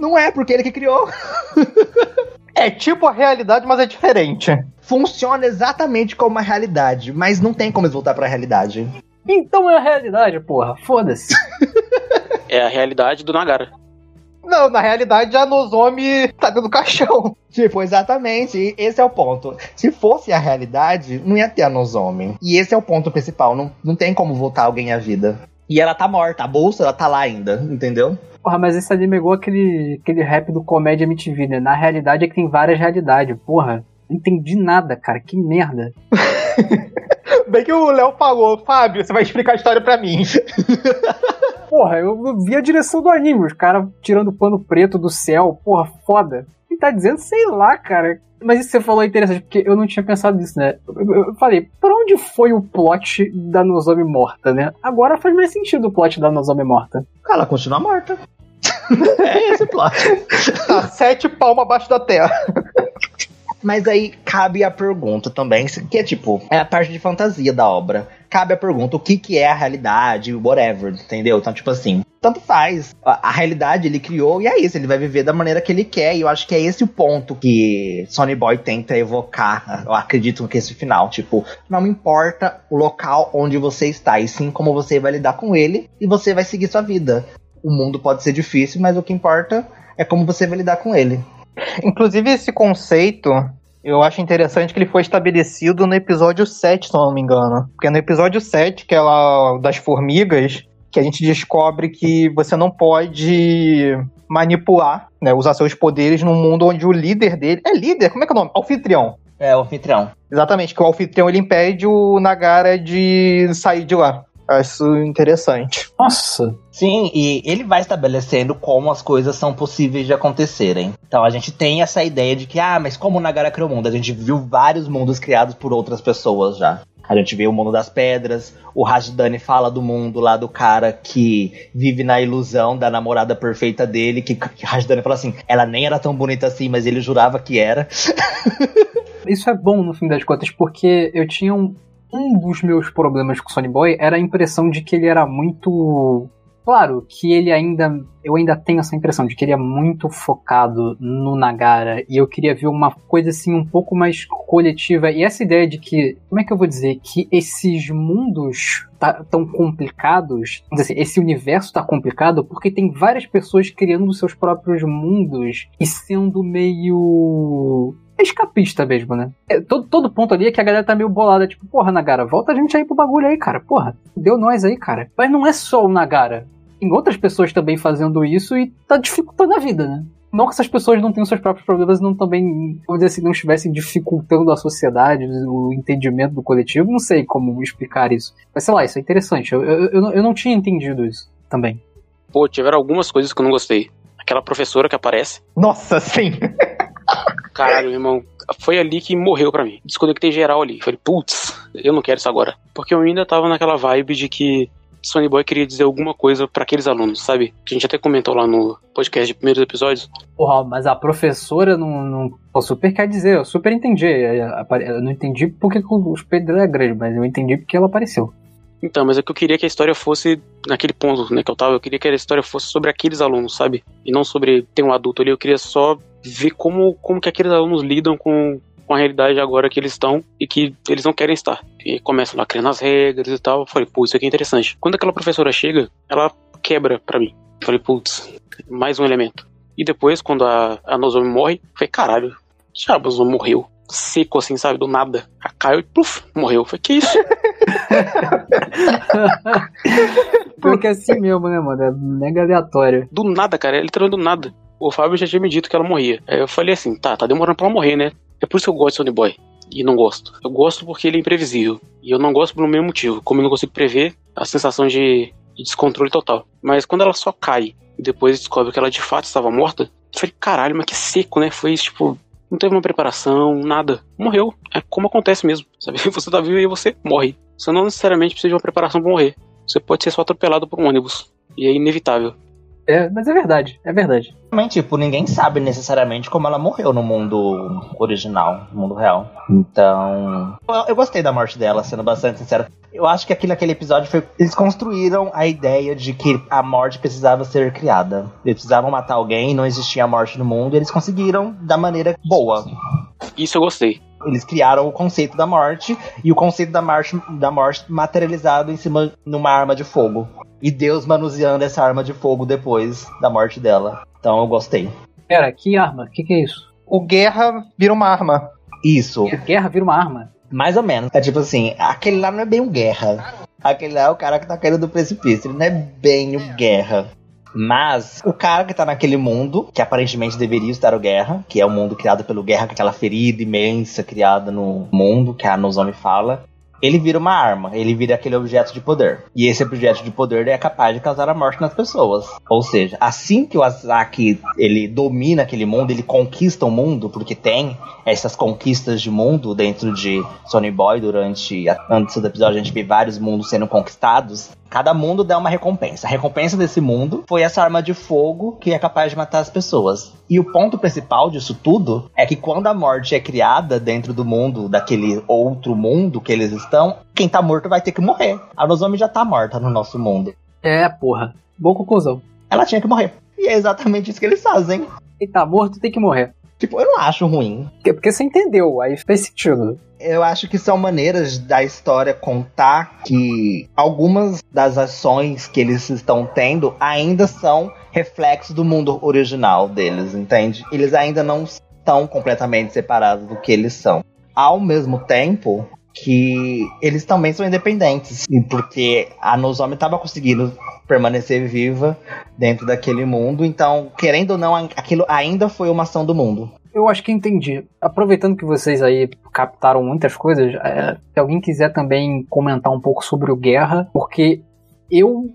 Não é porque ele que criou. É tipo a realidade, mas é diferente. Funciona exatamente como a realidade, mas não tem como eles voltar pra realidade. Então é a realidade, porra. Foda-se. É a realidade do Nagara. Não, na realidade a Nozomi tá dentro do caixão. Tipo, exatamente. e Esse é o ponto. Se fosse a realidade, não ia ter a Nozomi. E esse é o ponto principal. Não, não tem como voltar alguém à vida. E ela tá morta. A bolsa, ela tá lá ainda, entendeu? Porra, mas esse anime é igual aquele, aquele rap do Comédia MTV, né? Na realidade é que tem várias realidades. Porra, não entendi nada, cara. Que merda. Bem que o Léo falou, Fábio, você vai explicar a história pra mim. Porra, eu vi a direção do anime, os caras tirando pano preto do céu. Porra, foda. Quem tá dizendo, sei lá, cara. Mas isso que você falou é interessante, porque eu não tinha pensado nisso, né? Eu, falei, pra onde foi o plot da Nozomi morta, né? Agora faz mais sentido o plot da Nozomi morta. Ela continua morta. é esse plot. Tá sete palmas abaixo da terra. Mas aí cabe a pergunta também, que é tipo, é a parte de fantasia da obra. Cabe a pergunta, o que que é a realidade, whatever, entendeu? Então, tipo assim, tanto faz. A, a, realidade ele criou e é isso, ele vai viver da maneira que ele quer. E eu acho que é esse o ponto que Sony Boy tenta evocar. Eu acredito que esse final, tipo, não importa o local onde você está, e sim como você vai lidar com ele e você vai seguir sua vida. O mundo pode ser difícil, mas o que importa é como você vai lidar com ele. Inclusive, esse conceito eu acho interessante que ele foi estabelecido no episódio 7, se eu não me engano. Porque no episódio 7, que é lá das formigas, que a gente descobre que você não pode manipular, né, usar seus poderes num mundo onde o líder dele. É líder? Como é que é o nome? Anfitrião. É, o anfitrião. Exatamente, que o anfitrião ele impede o Nagara de sair de lá. Acho interessante. Nossa! Sim, e ele vai estabelecendo como as coisas são possíveis de acontecerem. Então a gente tem essa ideia de que, ah, mas como o Nagara criou o mundo? A gente viu vários mundos criados por outras pessoas já. A gente vê o mundo das pedras, o Rajdani fala do mundo lá do cara que vive na ilusão da namorada perfeita dele, que, que Rajdani fala assim, ela nem era tão bonita assim, mas ele jurava que era. Isso é bom no fim das contas, porque eu tinha um, um dos meus problemas com o Sony Boy era a impressão de que ele era muito. Claro que ele ainda. Eu ainda tenho essa impressão de que ele é muito focado no Nagara. E eu queria ver uma coisa assim um pouco mais coletiva. E essa ideia de que. Como é que eu vou dizer? Que esses mundos tá, tão complicados. Assim, esse universo tá complicado porque tem várias pessoas criando seus próprios mundos e sendo meio é escapista mesmo, né? É, todo, todo ponto ali é que a galera tá meio bolada, tipo, porra, Nagara, volta a gente aí pro bagulho aí, cara. Porra, deu nós aí, cara. Mas não é só o Nagara. Tem outras pessoas também fazendo isso e tá dificultando a vida, né? Não que essas pessoas não tenham seus próprios problemas e não também, vamos dizer assim, não estivessem dificultando a sociedade, o entendimento do coletivo, não sei como explicar isso. Mas sei lá, isso é interessante. Eu, eu, eu, não, eu não tinha entendido isso também. Pô, tiveram algumas coisas que eu não gostei. Aquela professora que aparece. Nossa, sim! Caralho, irmão. Foi ali que morreu para mim. Desconectei geral ali. Falei, putz, eu não quero isso agora. Porque eu ainda tava naquela vibe de que Sony Boy queria dizer alguma coisa para aqueles alunos, sabe? Que a gente até comentou lá no podcast de primeiros episódios. Porra, mas a professora não, não pô, super quer dizer, eu super entendi. Eu não entendi porque o dela é grande, mas eu entendi porque ela apareceu. Então, mas é que eu queria que a história fosse naquele ponto, né, que eu tava, eu queria que a história fosse sobre aqueles alunos, sabe? E não sobre ter um adulto ali, eu queria só ver como, como que aqueles alunos lidam com, com a realidade agora que eles estão e que eles não querem estar. E começam lá criando as regras e tal. Eu falei, pô, isso aqui é interessante. Quando aquela professora chega, ela quebra para mim. Eu falei, putz, mais um elemento. E depois, quando a, a Nozomi morre, eu falei, caralho, já a Nozomi morreu. Seco assim, sabe, do nada. A Caio, pluf, morreu. Eu falei, que isso? Porque é assim mesmo, né, mano? É mega aleatório. Do nada, cara. É literalmente do nada o Fábio já tinha me dito que ela morria. Aí eu falei assim, tá, tá demorando pra ela morrer, né? É por isso que eu gosto de Sony Boy. E não gosto. Eu gosto porque ele é imprevisível. E eu não gosto pelo mesmo motivo. Como eu não consigo prever a sensação de, de descontrole total. Mas quando ela só cai e depois descobre que ela de fato estava morta, eu falei, caralho, mas que seco, né? Foi tipo, não teve uma preparação, nada. Morreu. É como acontece mesmo. Sabe? Você tá vivo e você morre. Você não necessariamente precisa de uma preparação para morrer. Você pode ser só atropelado por um ônibus. E é inevitável. É, mas é verdade, é verdade. Também, tipo, ninguém sabe necessariamente como ela morreu no mundo original, no mundo real. Então. Eu, eu gostei da morte dela, sendo bastante sincero. Eu acho que aqui naquele episódio foi. Eles construíram a ideia de que a morte precisava ser criada. Eles precisavam matar alguém, não existia morte no mundo, e eles conseguiram da maneira boa. Isso eu gostei. Eles criaram o conceito da morte e o conceito da morte, da morte materializado em cima numa arma de fogo. E Deus manuseando essa arma de fogo depois da morte dela. Então eu gostei. Pera, que arma? O que, que é isso? O guerra vira uma arma. Isso. A guerra vira uma arma. Mais ou menos. É tipo assim, aquele lá não é bem um guerra. Aquele lá é o cara que tá caindo do precipício. Ele não é bem o guerra. Mas o cara que tá naquele mundo, que aparentemente deveria estar o Guerra, que é o mundo criado pelo Guerra, com aquela ferida imensa criada no mundo, que a Nozomi fala, ele vira uma arma, ele vira aquele objeto de poder. E esse objeto de poder é capaz de causar a morte nas pessoas. Ou seja, assim que o Asaki ele domina aquele mundo, ele conquista o mundo, porque tem essas conquistas de mundo dentro de Sony Boy durante antes do episódio a gente vê vários mundos sendo conquistados Cada mundo dá uma recompensa. A recompensa desse mundo foi essa arma de fogo que é capaz de matar as pessoas. E o ponto principal disso tudo é que quando a morte é criada dentro do mundo, daquele outro mundo que eles estão, quem tá morto vai ter que morrer. A Nozomi já tá morta no nosso mundo. É, porra. Boa conclusão. Ela tinha que morrer. E é exatamente isso que eles fazem. Quem tá morto tem que morrer. Tipo, eu não acho ruim. Porque, porque você entendeu, aí faz sentido. Eu acho que são maneiras da história contar que algumas das ações que eles estão tendo ainda são reflexos do mundo original deles, entende? Eles ainda não estão completamente separados do que eles são. Ao mesmo tempo que eles também são independentes, porque a Nozomi estava conseguindo permanecer viva dentro daquele mundo, então, querendo ou não, aquilo ainda foi uma ação do mundo eu acho que entendi. Aproveitando que vocês aí captaram muitas coisas, é, se alguém quiser também comentar um pouco sobre o Guerra, porque eu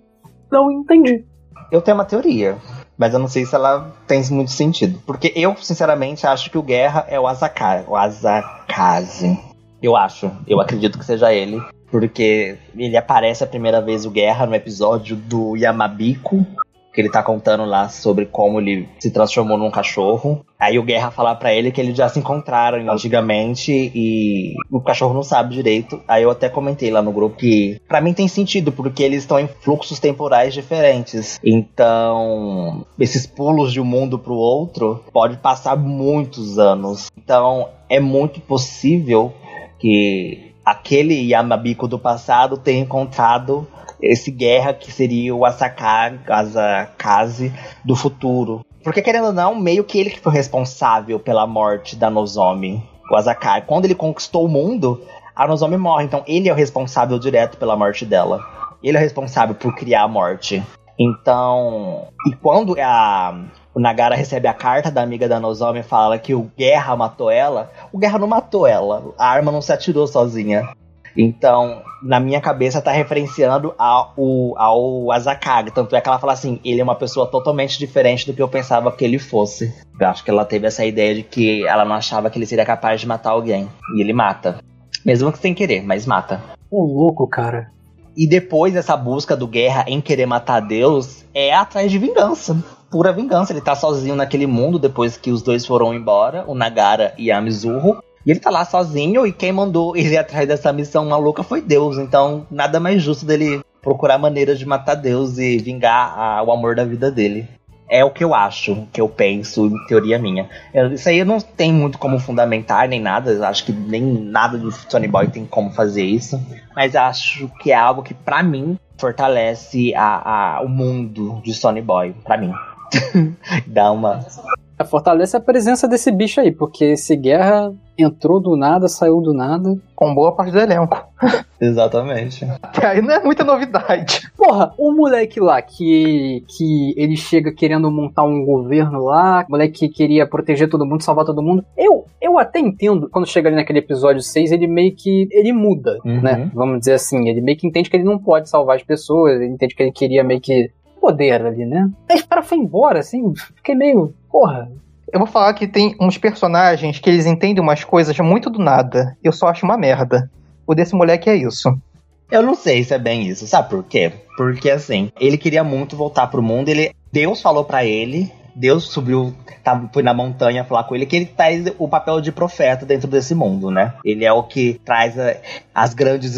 não entendi. Eu tenho uma teoria, mas eu não sei se ela tem muito sentido. Porque eu, sinceramente, acho que o Guerra é o Azaka, o Azakaze. Eu acho, eu acredito que seja ele. Porque ele aparece a primeira vez o Guerra no episódio do Yamabiko, que ele tá contando lá sobre como ele se transformou num cachorro. Aí o Guerra fala para ele que eles já se encontraram antigamente e o cachorro não sabe direito. Aí eu até comentei lá no grupo que para mim tem sentido porque eles estão em fluxos temporais diferentes. Então, esses pulos de um mundo pro outro pode passar muitos anos. Então, é muito possível que aquele Yamabiko do passado tenha encontrado esse guerra que seria o Asakari, Asakaze do futuro. Porque, querendo ou não, meio que ele que foi responsável pela morte da Nozomi, o Asakari. Quando ele conquistou o mundo, a Nozomi morre. Então, ele é o responsável direto pela morte dela. Ele é o responsável por criar a morte. Então, e quando a, o Nagara recebe a carta da amiga da Nozomi e fala que o Guerra matou ela, o Guerra não matou ela. A arma não se atirou sozinha. Então, na minha cabeça, tá referenciando ao, ao Azakag. Tanto é que ela fala assim: ele é uma pessoa totalmente diferente do que eu pensava que ele fosse. Eu acho que ela teve essa ideia de que ela não achava que ele seria capaz de matar alguém. E ele mata. Mesmo que sem querer, mas mata. Ô, louco, cara. E depois dessa busca do Guerra em querer matar Deus, é atrás de vingança. Pura vingança. Ele tá sozinho naquele mundo depois que os dois foram embora, o Nagara e a Mizuho. E ele tá lá sozinho e quem mandou ele atrás dessa missão maluca foi Deus. Então, nada mais justo dele procurar maneiras de matar Deus e vingar a, o amor da vida dele. É o que eu acho, que eu penso, em teoria minha. Isso aí eu não tenho muito como fundamentar nem nada. Acho que nem nada de Sony Boy tem como fazer isso. Mas acho que é algo que, para mim, fortalece a, a, o mundo de Sony Boy. para mim. Dá uma fortalece a presença desse bicho aí, porque esse guerra entrou do nada, saiu do nada. Com boa parte do elenco. Exatamente. Que aí não é muita novidade. Porra, o moleque lá que, que ele chega querendo montar um governo lá, o moleque que queria proteger todo mundo, salvar todo mundo. Eu, eu até entendo, quando chega ali naquele episódio 6, ele meio que. ele muda, uhum. né? Vamos dizer assim. Ele meio que entende que ele não pode salvar as pessoas, ele entende que ele queria meio que poder ali, né? Aí o cara foi embora, assim, fiquei meio. Porra, eu vou falar que tem uns personagens que eles entendem umas coisas muito do nada. Eu só acho uma merda. O desse moleque é isso. Eu não sei se é bem isso, sabe por quê? Porque assim, ele queria muito voltar pro mundo, ele Deus falou para ele Deus subiu, tá, foi na montanha falar com ele, que ele traz o papel de profeta dentro desse mundo, né? Ele é o que traz a, as grandes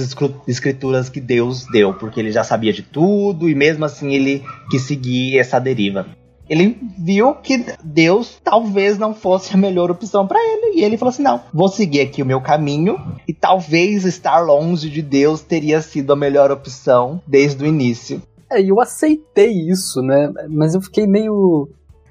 escrituras que Deus deu, porque ele já sabia de tudo e mesmo assim ele quis seguir essa deriva ele viu que Deus talvez não fosse a melhor opção para ele. E ele falou assim: não, vou seguir aqui o meu caminho. E talvez estar longe de Deus teria sido a melhor opção desde o início. É, eu aceitei isso, né? Mas eu fiquei meio.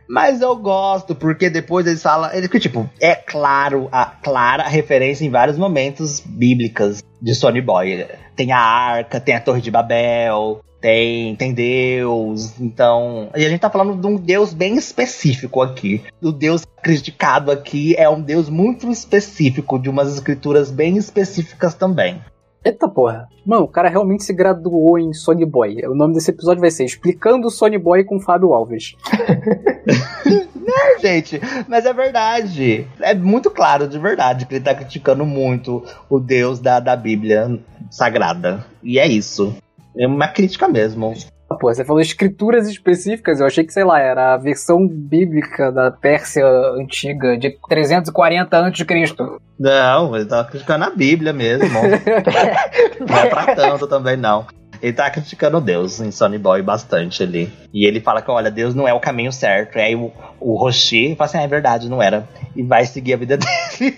Mas eu gosto, porque depois eles falam. Ele, tipo, é claro, a clara referência em vários momentos bíblicas de Sony Boy. Tem a arca, tem a Torre de Babel, tem, tem Deus. Então. E a gente tá falando de um Deus bem específico aqui. O Deus criticado aqui é um Deus muito específico, de umas escrituras bem específicas também. Eita porra. Mano, o cara realmente se graduou em Sony Boy. O nome desse episódio vai ser Explicando Sony Boy com Fábio Alves. Não, gente, mas é verdade. É muito claro, de verdade, que ele tá criticando muito o Deus da, da Bíblia Sagrada. E é isso. É uma crítica mesmo. Pô, você falou escrituras específicas, eu achei que, sei lá, era a versão bíblica da Pérsia antiga, de 340 a.C. Não, ele tava criticando a Bíblia mesmo. não é pra tanto também, não. Ele tá criticando Deus em Sonny Boy bastante ali. E ele fala que, olha, Deus não é o caminho certo. E aí o, o Rocher fala assim, ah, é verdade, não era. E vai seguir a vida dele.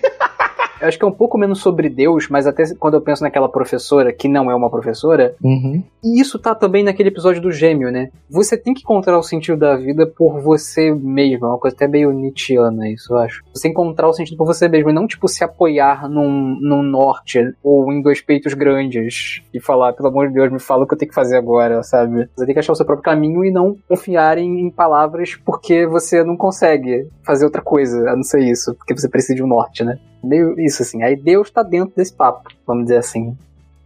Eu acho que é um pouco menos sobre Deus, mas até quando eu penso naquela professora, que não é uma professora, Uhum. E isso tá também naquele episódio do gêmeo, né? Você tem que encontrar o sentido da vida por você mesmo. É uma coisa até meio Nietzscheana, isso eu acho. Você encontrar o sentido por você mesmo e não, tipo, se apoiar num, num norte ou em dois peitos grandes e falar, pelo amor de Deus, me fala o que eu tenho que fazer agora, sabe? Você tem que achar o seu próprio caminho e não confiar em, em palavras porque você não consegue fazer outra coisa a não ser isso, porque você precisa de um norte, né? Meio isso, assim. Aí Deus tá dentro desse papo, vamos dizer assim.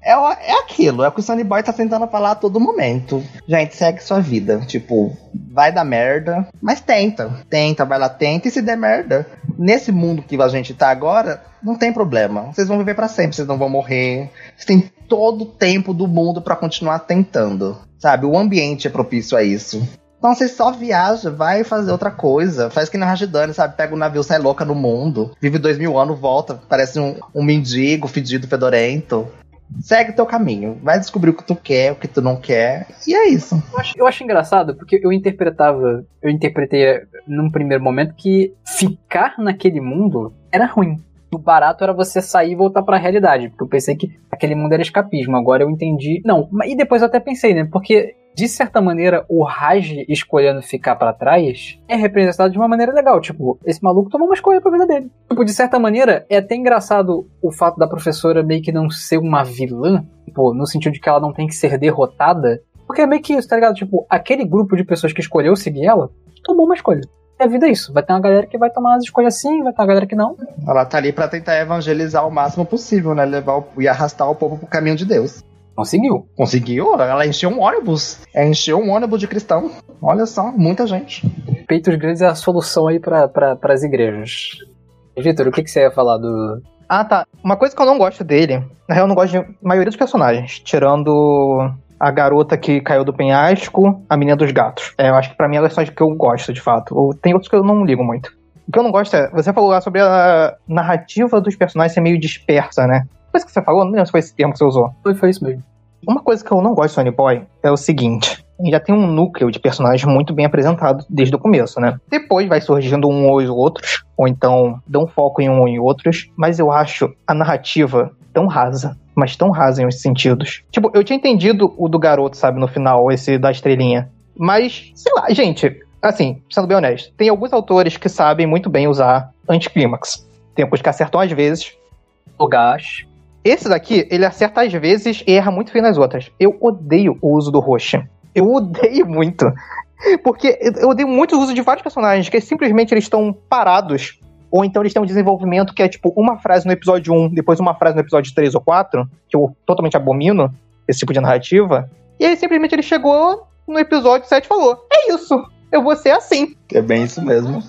É, é aquilo, é o que o Sonny Boy tá tentando falar a todo momento. Gente, segue sua vida. Tipo, vai dar merda, mas tenta. Tenta, vai lá, tenta e se der merda. Nesse mundo que a gente tá agora, não tem problema. Vocês vão viver pra sempre, vocês não vão morrer. Vocês têm todo o tempo do mundo pra continuar tentando. Sabe? O ambiente é propício a isso. Então você só viaja, vai fazer outra coisa. Faz que nem a Rajidane, sabe? Pega o navio, sai louca no mundo. Vive dois mil anos, volta. Parece um, um mendigo, fedido, fedorento. Segue teu caminho. Vai descobrir o que tu quer, o que tu não quer. E é isso. Eu acho, eu acho engraçado porque eu interpretava, eu interpretei eh, num primeiro momento que ficar naquele mundo era ruim. O barato era você sair e voltar pra realidade, porque eu pensei que aquele mundo era escapismo. Agora eu entendi. Não, e depois eu até pensei, né? Porque de certa maneira o Raj escolhendo ficar pra trás é representado de uma maneira legal. Tipo, esse maluco tomou uma escolha pra vida dele. Tipo, de certa maneira é até engraçado o fato da professora meio que não ser uma vilã, tipo, no sentido de que ela não tem que ser derrotada, porque é meio que isso, tá ligado? Tipo, aquele grupo de pessoas que escolheu seguir ela, tomou uma escolha. E a vida é isso. Vai ter uma galera que vai tomar as escolhas sim, vai ter uma galera que não. Ela tá ali pra tentar evangelizar o máximo possível, né? Levar o- e arrastar o povo pro caminho de Deus. Conseguiu. Conseguiu? Ela encheu um ônibus. Ela encheu um ônibus de cristão. Olha só, muita gente. Peitos grandes é a solução aí pra, pra, pras igrejas. Vitor, o que, que você ia falar do. Ah, tá. Uma coisa que eu não gosto dele, na real, eu não gosto de maioria dos personagens, tirando a garota que caiu do penhasco, a menina dos gatos. É, eu acho que pra mim elas são as que eu gosto, de fato. Ou Tem outros que eu não ligo muito. O que eu não gosto é, você falou lá sobre a narrativa dos personagens ser meio dispersa, né? Foi isso que você falou? Não lembro se foi esse termo que você usou. Foi, foi isso mesmo. Uma coisa que eu não gosto de Sony Boy é o seguinte: ele já tem um núcleo de personagens muito bem apresentado desde o começo, né? Depois vai surgindo um ou os outros, ou então dão foco em um ou em outros, mas eu acho a narrativa tão rasa, mas tão rasa em uns sentidos. Tipo, eu tinha entendido o do garoto, sabe, no final, esse da estrelinha. Mas, sei lá, gente, assim, sendo bem honesto, tem alguns autores que sabem muito bem usar anticlímax. Tem alguns que acertam às vezes, O gás. Esse daqui, ele acerta às vezes e erra muito feio nas outras. Eu odeio o uso do Roche. Eu odeio muito. Porque eu odeio muito o uso de vários personagens que simplesmente eles estão parados. Ou então eles têm um desenvolvimento que é tipo uma frase no episódio 1, depois uma frase no episódio 3 ou 4, que eu totalmente abomino esse tipo de narrativa. E aí simplesmente ele chegou no episódio 7 e falou: É isso, eu vou ser assim É bem isso mesmo.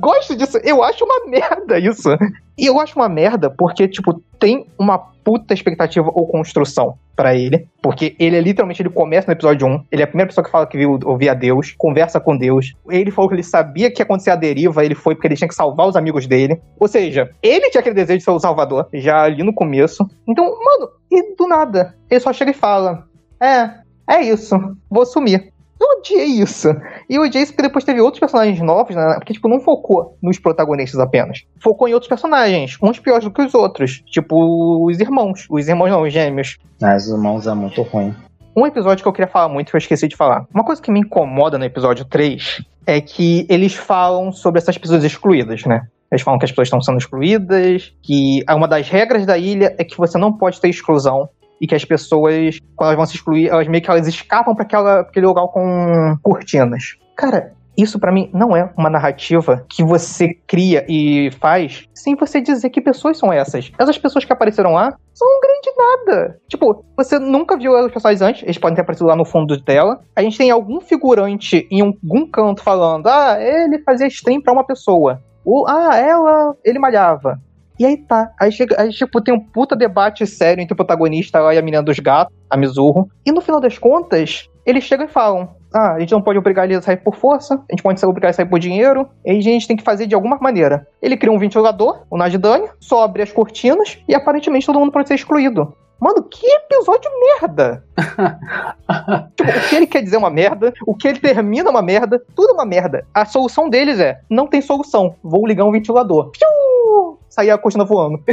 Gosto disso. Eu acho uma merda isso. E eu acho uma merda porque, tipo, tem uma puta expectativa ou construção pra ele. Porque ele é literalmente, ele começa no episódio 1. Ele é a primeira pessoa que fala que viu ouvia Deus, conversa com Deus. Ele falou que ele sabia que ia acontecer a deriva, ele foi porque ele tinha que salvar os amigos dele. Ou seja, ele tinha aquele desejo de ser o salvador, já ali no começo. Então, mano, e do nada, ele só chega e fala: É, é isso, vou sumir. Eu odiei isso. E eu odiei isso porque depois teve outros personagens novos, né? Porque, tipo, não focou nos protagonistas apenas. Focou em outros personagens, uns piores do que os outros. Tipo, os irmãos. Os irmãos não, os gêmeos. Mas os irmãos é muito ruim. Um episódio que eu queria falar muito que eu esqueci de falar. Uma coisa que me incomoda no episódio 3 é que eles falam sobre essas pessoas excluídas, né? Eles falam que as pessoas estão sendo excluídas, que uma das regras da ilha é que você não pode ter exclusão e que as pessoas, quando elas vão se excluir, elas meio que elas escapam para aquele lugar com cortinas. Cara, isso pra mim não é uma narrativa que você cria e faz sem você dizer que pessoas são essas. Essas pessoas que apareceram lá são um grande nada. Tipo, você nunca viu os personagens antes, eles podem ter aparecido lá no fundo de tela. A gente tem algum figurante em algum canto falando: ah, ele fazia stream pra uma pessoa. Ou, ah, ela, ele malhava. E aí tá. Aí, chega, aí tipo, tem um puta debate sério entre o protagonista e a menina dos gatos, a Mizurro. E no final das contas, eles chegam e falam: ah, a gente não pode obrigar ele a sair por força, a gente pode obrigar ele a sair por dinheiro, e a gente tem que fazer de alguma maneira. Ele cria um ventilador, o Najdani, sobe as cortinas e aparentemente todo mundo pode ser excluído. Mano, que episódio merda! tipo, o que ele quer dizer é uma merda, o que ele termina é uma merda, tudo é uma merda. A solução deles é: não tem solução, vou ligar um ventilador. Piu! Sair a cortina voando.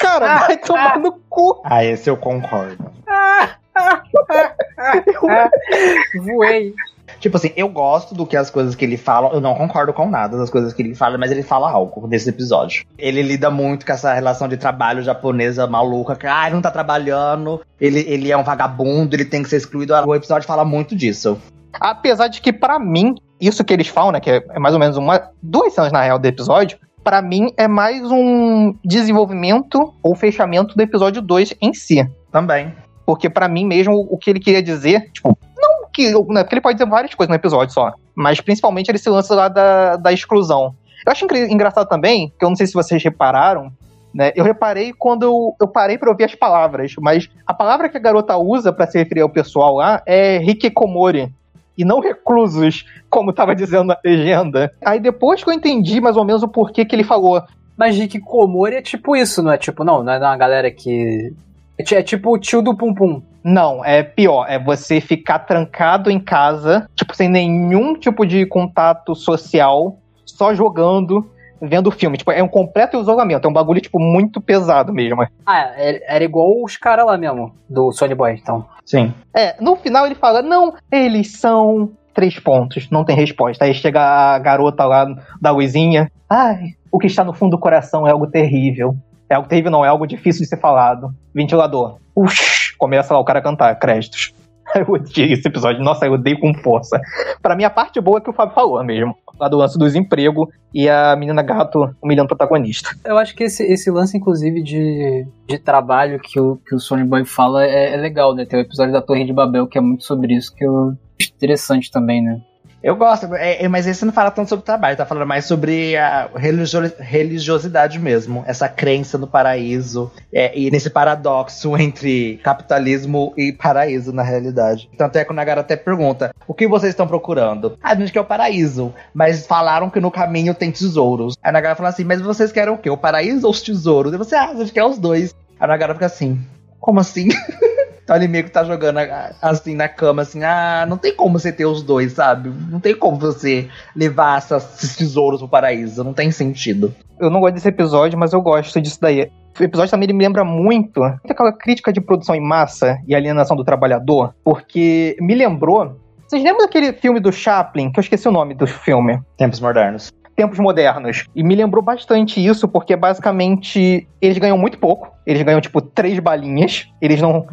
Cara, vai tomar no cu. Ah, esse eu concordo. Voei. Tipo assim, eu gosto do que as coisas que ele fala, eu não concordo com nada das coisas que ele fala, mas ele fala algo nesse episódio. Ele lida muito com essa relação de trabalho japonesa maluca, que ah, não tá trabalhando, ele, ele é um vagabundo, ele tem que ser excluído. O episódio fala muito disso. Apesar de que, para mim, isso que eles falam, né, que é mais ou menos uma, duas cenas na real do episódio, para mim é mais um desenvolvimento ou fechamento do episódio 2 em si. Também. Porque para mim mesmo o que ele queria dizer, tipo, não que. Né, porque ele pode dizer várias coisas no episódio só. Mas principalmente ele se lança lá da, da exclusão. Eu acho engraçado também, que eu não sei se vocês repararam, né? Eu reparei quando eu, eu parei para ouvir as palavras, mas a palavra que a garota usa para se referir ao pessoal lá é hikikomori. E não reclusos, como tava dizendo na legenda. Aí depois que eu entendi mais ou menos o porquê que ele falou. Mas hikikomori é tipo isso, não é tipo, não, não é uma galera que é, é tipo o tio do Pum Pum. Não, é pior. É você ficar trancado em casa, tipo, sem nenhum tipo de contato social, só jogando, vendo filme. Tipo, é um completo isolamento. É um bagulho, tipo, muito pesado mesmo. Ah, é, era igual os caras lá mesmo, do Sony Boy, então. Sim. É, no final ele fala, não, eles são três pontos, não tem resposta. Aí chega a garota lá da luzinha. Ai, o que está no fundo do coração é algo terrível. É algo terrível, não, é algo difícil de ser falado. Ventilador. Ux, começa lá o cara a cantar, créditos. Eu odiei esse episódio. Nossa, eu odeio com força. Para mim, a parte boa é que o Fábio falou mesmo. Lá do lance do desemprego e a menina gato humilhando o protagonista. Eu acho que esse, esse lance, inclusive, de, de trabalho que o, que o Sony Boy fala é, é legal, né? Tem o episódio da Torre de Babel que é muito sobre isso, que eu acho interessante também, né? Eu gosto, é, é, mas esse não fala tanto sobre trabalho, tá falando mais sobre a religio religiosidade mesmo. Essa crença no paraíso é, e nesse paradoxo entre capitalismo e paraíso na realidade. Tanto é que o Nagara até pergunta: o que vocês estão procurando? Ah, a gente quer o paraíso, mas falaram que no caminho tem tesouros. Aí a Nagara fala assim: mas vocês querem o quê? O paraíso ou os tesouros? E você, ah, a gente quer os dois. Aí a Nagara fica assim: como assim? Então ele meio que tá jogando assim na cama, assim, ah, não tem como você ter os dois, sabe? Não tem como você levar esses tesouros pro paraíso, não tem sentido. Eu não gosto desse episódio, mas eu gosto disso daí. O episódio também me lembra muito aquela crítica de produção em massa e alienação do trabalhador, porque me lembrou. Vocês lembram daquele filme do Chaplin, que eu esqueci o nome do filme? Tempos Modernos tempos modernos. E me lembrou bastante isso, porque basicamente eles ganham muito pouco. Eles ganham, tipo, três balinhas. Eles não.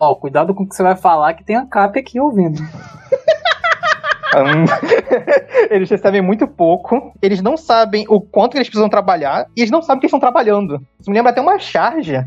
Ó, oh, cuidado com o que você vai falar, que tem a cap aqui ouvindo. eles recebem muito pouco, eles não sabem o quanto eles precisam trabalhar, e eles não sabem que estão trabalhando. Isso me lembra até uma charge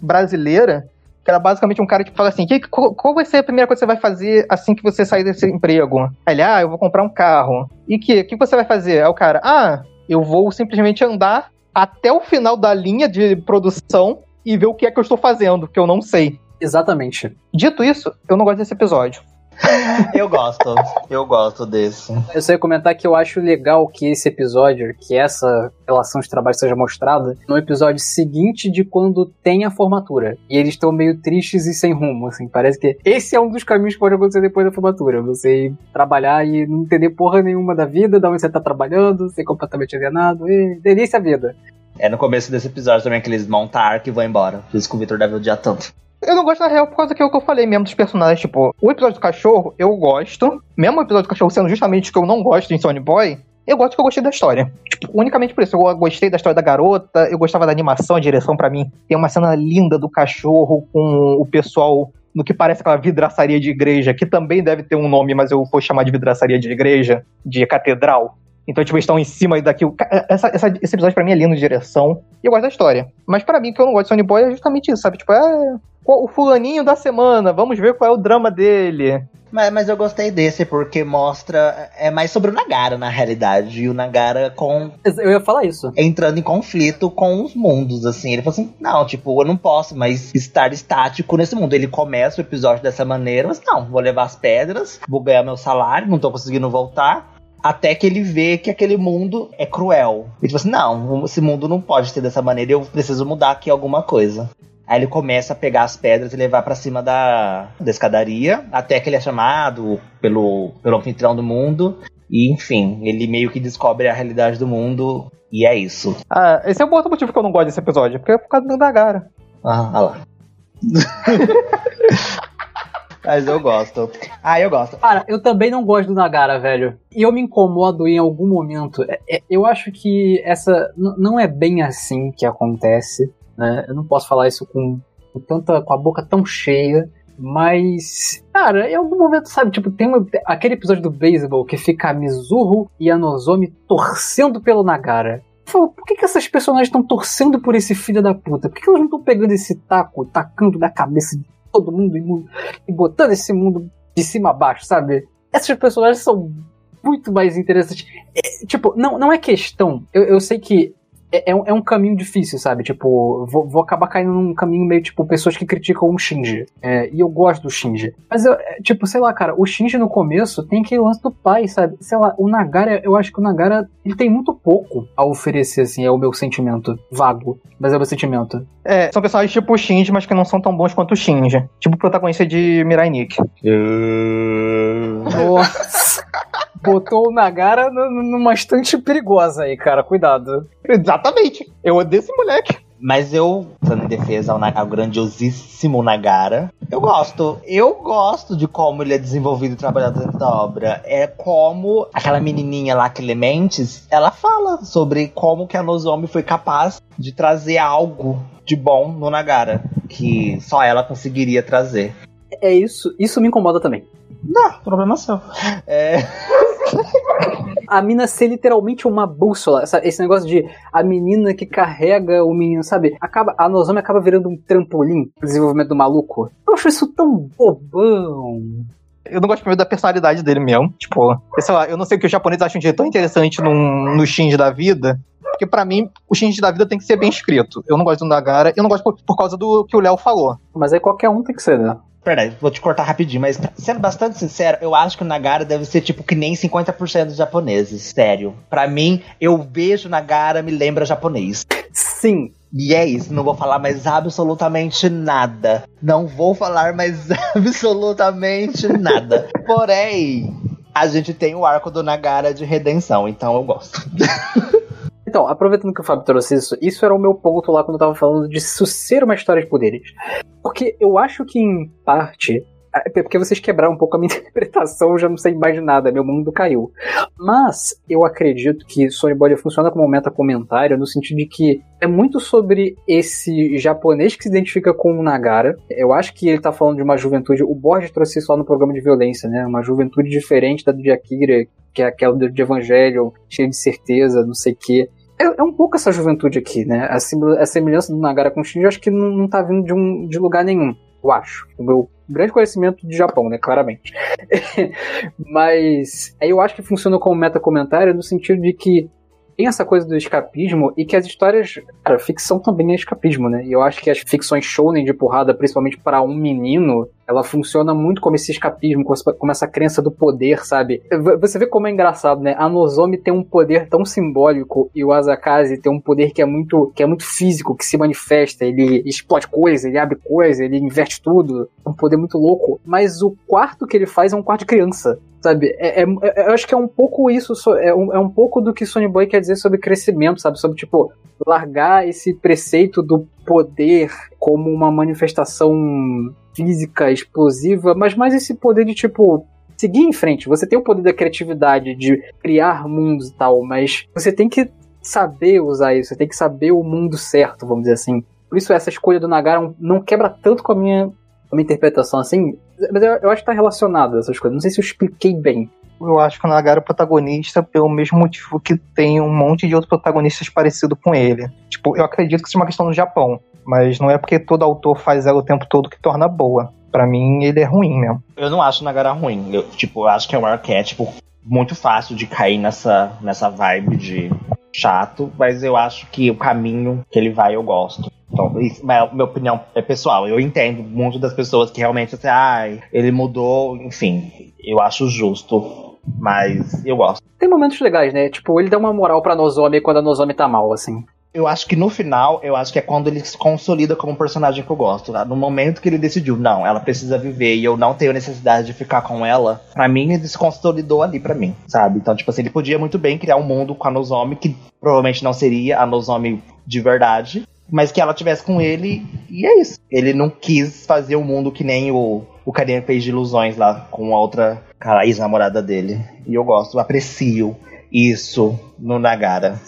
brasileira que era basicamente um cara que fala assim: que, qual, qual, vai ser a primeira coisa que você vai fazer assim que você sair desse emprego? Aí ele, ah, eu vou comprar um carro. E que? O que você vai fazer? Aí o cara, ah, eu vou simplesmente andar até o final da linha de produção e ver o que é que eu estou fazendo, que eu não sei. Exatamente. Dito isso, eu não gosto desse episódio. eu gosto, eu gosto desse. Eu só ia comentar que eu acho legal que esse episódio, que essa relação de trabalho seja mostrada no episódio seguinte de quando tem a formatura. E eles estão meio tristes e sem rumo, assim. Parece que esse é um dos caminhos que pode acontecer depois da formatura. Você trabalhar e não entender porra nenhuma da vida, da onde você tá trabalhando, ser completamente alienado. E delícia a vida. É no começo desse episódio também que eles montam a arca e vão embora. Por isso que o Victor deve odiar tanto. Eu não gosto na real por causa que é o que eu falei mesmo dos personagens. Tipo, o episódio do cachorro eu gosto. Mesmo o episódio do cachorro sendo justamente o que eu não gosto em Sony Boy, eu gosto que eu gostei da história. Tipo, unicamente por isso. Eu gostei da história da garota, eu gostava da animação, a direção para mim. Tem uma cena linda do cachorro com o pessoal no que parece aquela vidraçaria de igreja, que também deve ter um nome, mas eu vou chamar de vidraçaria de igreja, de catedral. Então, tipo, eles estão em cima daqui. Essa, essa, esse episódio pra mim é lindo de direção. E eu gosto da história. Mas para mim, o que eu não gosto de Sony Boy é justamente isso, sabe? Tipo, é o fulaninho da semana, vamos ver qual é o drama dele. Mas, mas eu gostei desse porque mostra. É mais sobre o Nagara, na realidade. E o Nagara com. Eu ia falar isso. Entrando em conflito com os mundos, assim. Ele falou assim: não, tipo, eu não posso mais estar estático nesse mundo. Ele começa o episódio dessa maneira, mas não, vou levar as pedras, vou ganhar meu salário, não tô conseguindo voltar. Até que ele vê que aquele mundo é cruel. Ele tipo assim: não, esse mundo não pode ser dessa maneira, eu preciso mudar aqui alguma coisa. Aí ele começa a pegar as pedras e levar para cima da, da escadaria, até que ele é chamado pelo, pelo anfitrião do mundo. E enfim, ele meio que descobre a realidade do mundo. E é isso. Ah, esse é o outro motivo que eu não gosto desse episódio, porque é por causa do Nagara. Ah, olha lá. Mas eu gosto. Ah, eu gosto. Cara, eu também não gosto do Nagara, velho. E eu me incomodo em algum momento. É, é, eu acho que essa não é bem assim que acontece né? Eu não posso falar isso com, com tanta com a boca tão cheia, mas, cara, em algum momento, sabe, tipo, tem uma, aquele episódio do beisebol que fica a e a Nozomi torcendo pelo Nagara. Falo, por que, que essas personagens estão torcendo por esse filho da puta? Por que, que elas não estão pegando esse taco, tacando na cabeça de todo mundo e, e botando esse mundo de cima a baixo, sabe? Essas personagens são muito mais interessantes. É, tipo, não, não é questão. Eu, eu sei que é, é, um, é um caminho difícil, sabe? Tipo, vou, vou acabar caindo num caminho meio, tipo, pessoas que criticam o Shinji. É, e eu gosto do Shinji. Mas, eu, é, tipo, sei lá, cara, o Shinji no começo tem aquele lance do pai, sabe? Sei lá, o Nagara, eu acho que o Nagara, ele tem muito pouco a oferecer, assim, é o meu sentimento. Vago, mas é o meu sentimento. É, são personagens tipo o Shinji, mas que não são tão bons quanto o Shinji. Tipo o protagonista de Mirai Nikki. Nossa! Botou o Nagara numa estante perigosa aí, cara. Cuidado. Exatamente. Eu odeio esse moleque. Mas eu, dando em defesa ao, ao, grandiosíssimo Nagara, eu gosto. Eu gosto de como ele é desenvolvido e trabalhado dentro da obra. É como aquela menininha lá, Clementes, ela fala sobre como que a Nozomi foi capaz de trazer algo de bom no Nagara, que só ela conseguiria trazer. É isso, isso me incomoda também. Não, problema seu. É a mina ser literalmente uma bússola. Essa, esse negócio de a menina que carrega o menino, sabe? Acaba, a Nozomi acaba virando um trampolim pro desenvolvimento do maluco. Eu acho isso tão bobão. Eu não gosto primeiro da personalidade dele mesmo. Tipo, sei lá, eu não sei o que os japoneses acham de tão interessante num, no Shinji da vida. Porque para mim, o Shinji da vida tem que ser bem escrito. Eu não gosto do Nagara, eu não gosto por, por causa do que o Léo falou. Mas aí qualquer um tem que ser, né? Peraí, vou te cortar rapidinho, mas sendo bastante sincero, eu acho que o Nagara deve ser tipo que nem 50% dos japoneses. Sério. Para mim, eu vejo Nagara, me lembra japonês. Sim. E é isso, não vou falar mais absolutamente nada. Não vou falar mais absolutamente nada. Porém, a gente tem o arco do Nagara de redenção, então eu gosto. Então, aproveitando que o Fábio trouxe isso, isso era o meu ponto lá quando eu tava falando de isso ser uma história de poderes. Porque eu acho que, em parte, é, é porque vocês quebraram um pouco a minha interpretação, eu já não sei mais de nada, meu mundo caiu. Mas eu acredito que Sony Boy funciona como um meta-comentário no sentido de que é muito sobre esse japonês que se identifica com o Nagara. Eu acho que ele tá falando de uma juventude, o Borges trouxe isso lá no programa de violência, né? Uma juventude diferente da do de Akira, que é aquela do Evangelho, cheia de certeza, não sei o quê é, é, um pouco essa juventude aqui, né? A, a semelhança do Nagara com o Shinji, eu acho que não, não tá vindo de, um, de lugar nenhum, eu acho. O meu grande conhecimento de Japão, né? Claramente. Mas aí eu acho que funciona como meta-comentário no sentido de que tem essa coisa do escapismo e que as histórias. Cara, ficção também é escapismo, né? E eu acho que as ficções shounen de porrada, principalmente para um menino, ela funciona muito como esse escapismo, como essa crença do poder, sabe? Você vê como é engraçado, né? A Nozomi tem um poder tão simbólico e o Azakaze tem um poder que é muito, que é muito físico, que se manifesta. Ele explode coisa, ele abre coisa, ele inverte tudo. É um poder muito louco. Mas o quarto que ele faz é um quarto de criança. Sabe? É, é, é eu acho que é um pouco isso, é um, é um pouco do que Sony Boy quer dizer sobre crescimento, sabe? Sobre, tipo, largar esse preceito do poder como uma manifestação física explosiva, mas mais esse poder de tipo seguir em frente. Você tem o poder da criatividade de criar mundos e tal, mas você tem que saber usar isso, você tem que saber o mundo certo, vamos dizer assim. Por isso essa escolha do Nagara não quebra tanto com a minha, a minha interpretação assim, mas eu, eu acho que tá relacionado essas coisas. Não sei se eu expliquei bem. Eu acho que o Nagara é protagonista pelo mesmo motivo que tem um monte de outros protagonistas parecidos com ele. Tipo, eu acredito que isso é uma questão do Japão, mas não é porque todo autor faz ela o tempo todo que torna boa. Para mim, ele é ruim mesmo. Eu não acho o Nagara ruim. Eu, tipo, eu acho que é um arquétipo muito fácil de cair nessa, nessa vibe de chato, mas eu acho que o caminho que ele vai eu gosto. Então, isso, minha, minha opinião é pessoal. Eu entendo muito das pessoas que realmente assim, ai, ah, ele mudou, enfim, eu acho justo. Mas eu gosto. Tem momentos legais, né? Tipo, ele dá uma moral pra Nozomi quando a Nozomi tá mal, assim. Eu acho que no final, eu acho que é quando ele se consolida como um personagem que eu gosto. No momento que ele decidiu, não, ela precisa viver e eu não tenho necessidade de ficar com ela, pra mim ele se consolidou ali para mim, sabe? Então, tipo assim, ele podia muito bem criar um mundo com a Nozomi, que provavelmente não seria a Nozomi de verdade, mas que ela tivesse com ele, e é isso. Ele não quis fazer o um mundo que nem o, o carinha fez de ilusões lá com a outra ex-namorada dele. E eu gosto, aprecio isso no Nagara.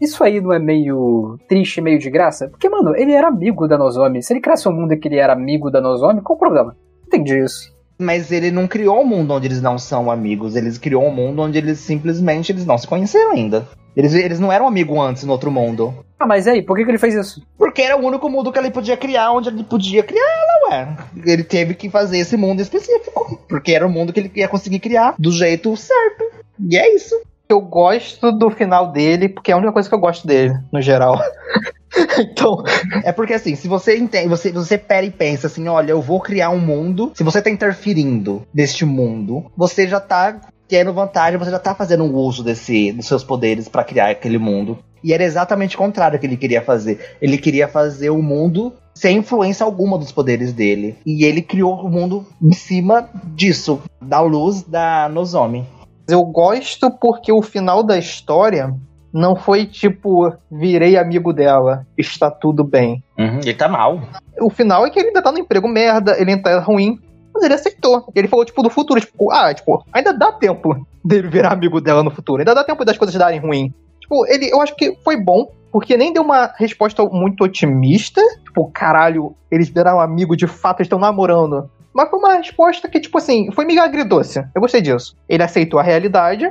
Isso aí não é meio triste, meio de graça? Porque, mano, ele era amigo da Nozomi. Se ele criasse um mundo em que ele era amigo da Nozomi, qual o problema? Entendi isso. Mas ele não criou um mundo onde eles não são amigos. Eles criou um mundo onde eles simplesmente eles não se conheceram ainda. Eles, eles não eram amigos antes no outro mundo. Ah, mas aí, por que, que ele fez isso? Porque era o único mundo que ele podia criar, onde ele podia criar ela, ué. Ele teve que fazer esse mundo específico. Porque era o mundo que ele ia conseguir criar do jeito certo. E é isso. Eu gosto do final dele, porque é a única coisa que eu gosto dele, no geral. então. É porque assim, se você entende, você, você pera e pensa assim, olha, eu vou criar um mundo. Se você tá interferindo neste mundo, você já tá tendo vantagem, você já tá fazendo um uso desse, dos seus poderes para criar aquele mundo. E era exatamente o contrário que ele queria fazer. Ele queria fazer o mundo sem influência alguma dos poderes dele. E ele criou o mundo em cima disso, da luz da Nozomi. Eu gosto porque o final da história não foi tipo, virei amigo dela, está tudo bem. Uhum, ele tá mal. O final é que ele ainda tá no emprego merda, ele ainda tá ruim, mas ele aceitou. Ele falou, tipo, do futuro, tipo, ah, tipo, ainda dá tempo dele virar amigo dela no futuro. Ainda dá tempo das coisas darem ruim. Tipo, ele, eu acho que foi bom, porque nem deu uma resposta muito otimista. Tipo, caralho, eles viraram amigo de fato, estão namorando. Mas foi uma resposta que, tipo assim, foi meio agridoce. Eu gostei disso. Ele aceitou a realidade,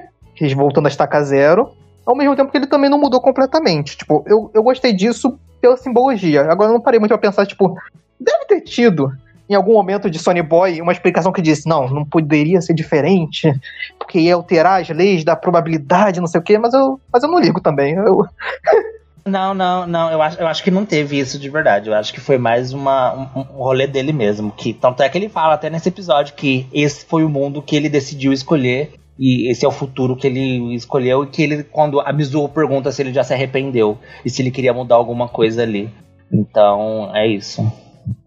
voltando a estaca zero, ao mesmo tempo que ele também não mudou completamente. Tipo, eu, eu gostei disso pela simbologia. Agora eu não parei muito pra pensar, tipo, deve ter tido em algum momento de Sony Boy uma explicação que disse: não, não poderia ser diferente, porque ia alterar as leis da probabilidade, não sei o quê, mas eu, mas eu não ligo também. Eu... Não, não, não. Eu acho, eu acho que não teve isso de verdade. Eu acho que foi mais uma, um, um rolê dele mesmo. Que, tanto é que ele fala até nesse episódio que esse foi o mundo que ele decidiu escolher. E esse é o futuro que ele escolheu. E que ele, quando a Mizuho pergunta se ele já se arrependeu e se ele queria mudar alguma coisa ali. Então, é isso.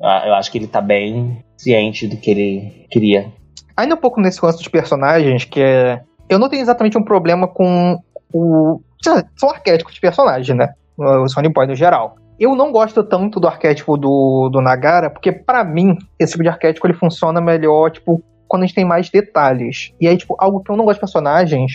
Eu acho que ele tá bem ciente do que ele queria. Ainda um pouco nesse lance dos personagens, que é. Eu não tenho exatamente um problema com o. São arquétipos de personagem, né? O Sony Boy no geral. Eu não gosto tanto do arquétipo do, do Nagara, porque para mim, esse tipo de arquétipo ele funciona melhor, tipo, quando a gente tem mais detalhes. E aí, tipo, algo que eu não gosto de personagens,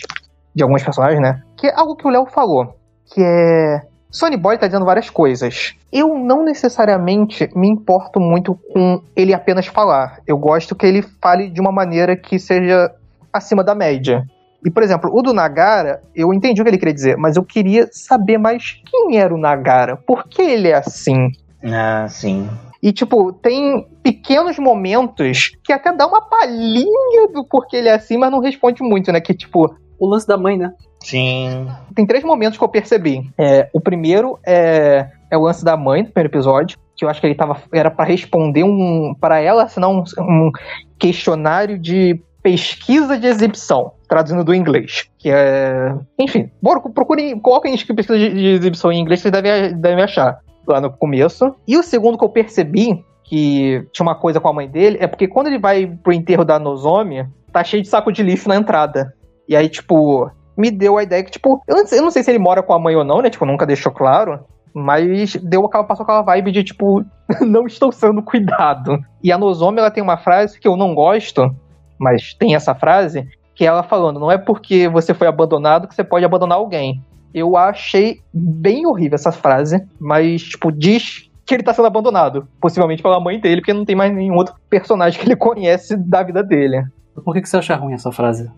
de alguns personagens, né? Que é algo que o Léo falou, que é Sony Boy tá dizendo várias coisas. Eu não necessariamente me importo muito com ele apenas falar. Eu gosto que ele fale de uma maneira que seja acima da média. E, por exemplo, o do Nagara, eu entendi o que ele queria dizer, mas eu queria saber mais quem era o Nagara. Por que ele é assim? Ah, sim. E, tipo, tem pequenos momentos que até dá uma palhinha do porquê ele é assim, mas não responde muito, né? Que, tipo. O lance da mãe, né? Sim. Tem três momentos que eu percebi. É, o primeiro é, é o lance da mãe, do primeiro episódio, que eu acho que ele tava. Era para responder um. para ela, senão um, um questionário de pesquisa de exibição, traduzindo do inglês. Que é. Enfim, bora, procurem, coloquem pesquisa de, de exibição em inglês, vocês devem, devem achar lá no começo. E o segundo que eu percebi, que tinha uma coisa com a mãe dele, é porque quando ele vai pro enterro da Nozomi, tá cheio de saco de lixo na entrada. E aí, tipo, me deu a ideia que, tipo, eu não, sei, eu não sei se ele mora com a mãe ou não, né? Tipo, nunca deixou claro. Mas deu aquela, passou aquela vibe de, tipo, não estou sendo cuidado. E a Nozomi, ela tem uma frase que eu não gosto, mas tem essa frase, que ela falando, não é porque você foi abandonado que você pode abandonar alguém. Eu achei bem horrível essa frase, mas, tipo, diz que ele tá sendo abandonado. Possivelmente pela mãe dele, porque não tem mais nenhum outro personagem que ele conhece da vida dele. Por que, que você acha ruim essa frase?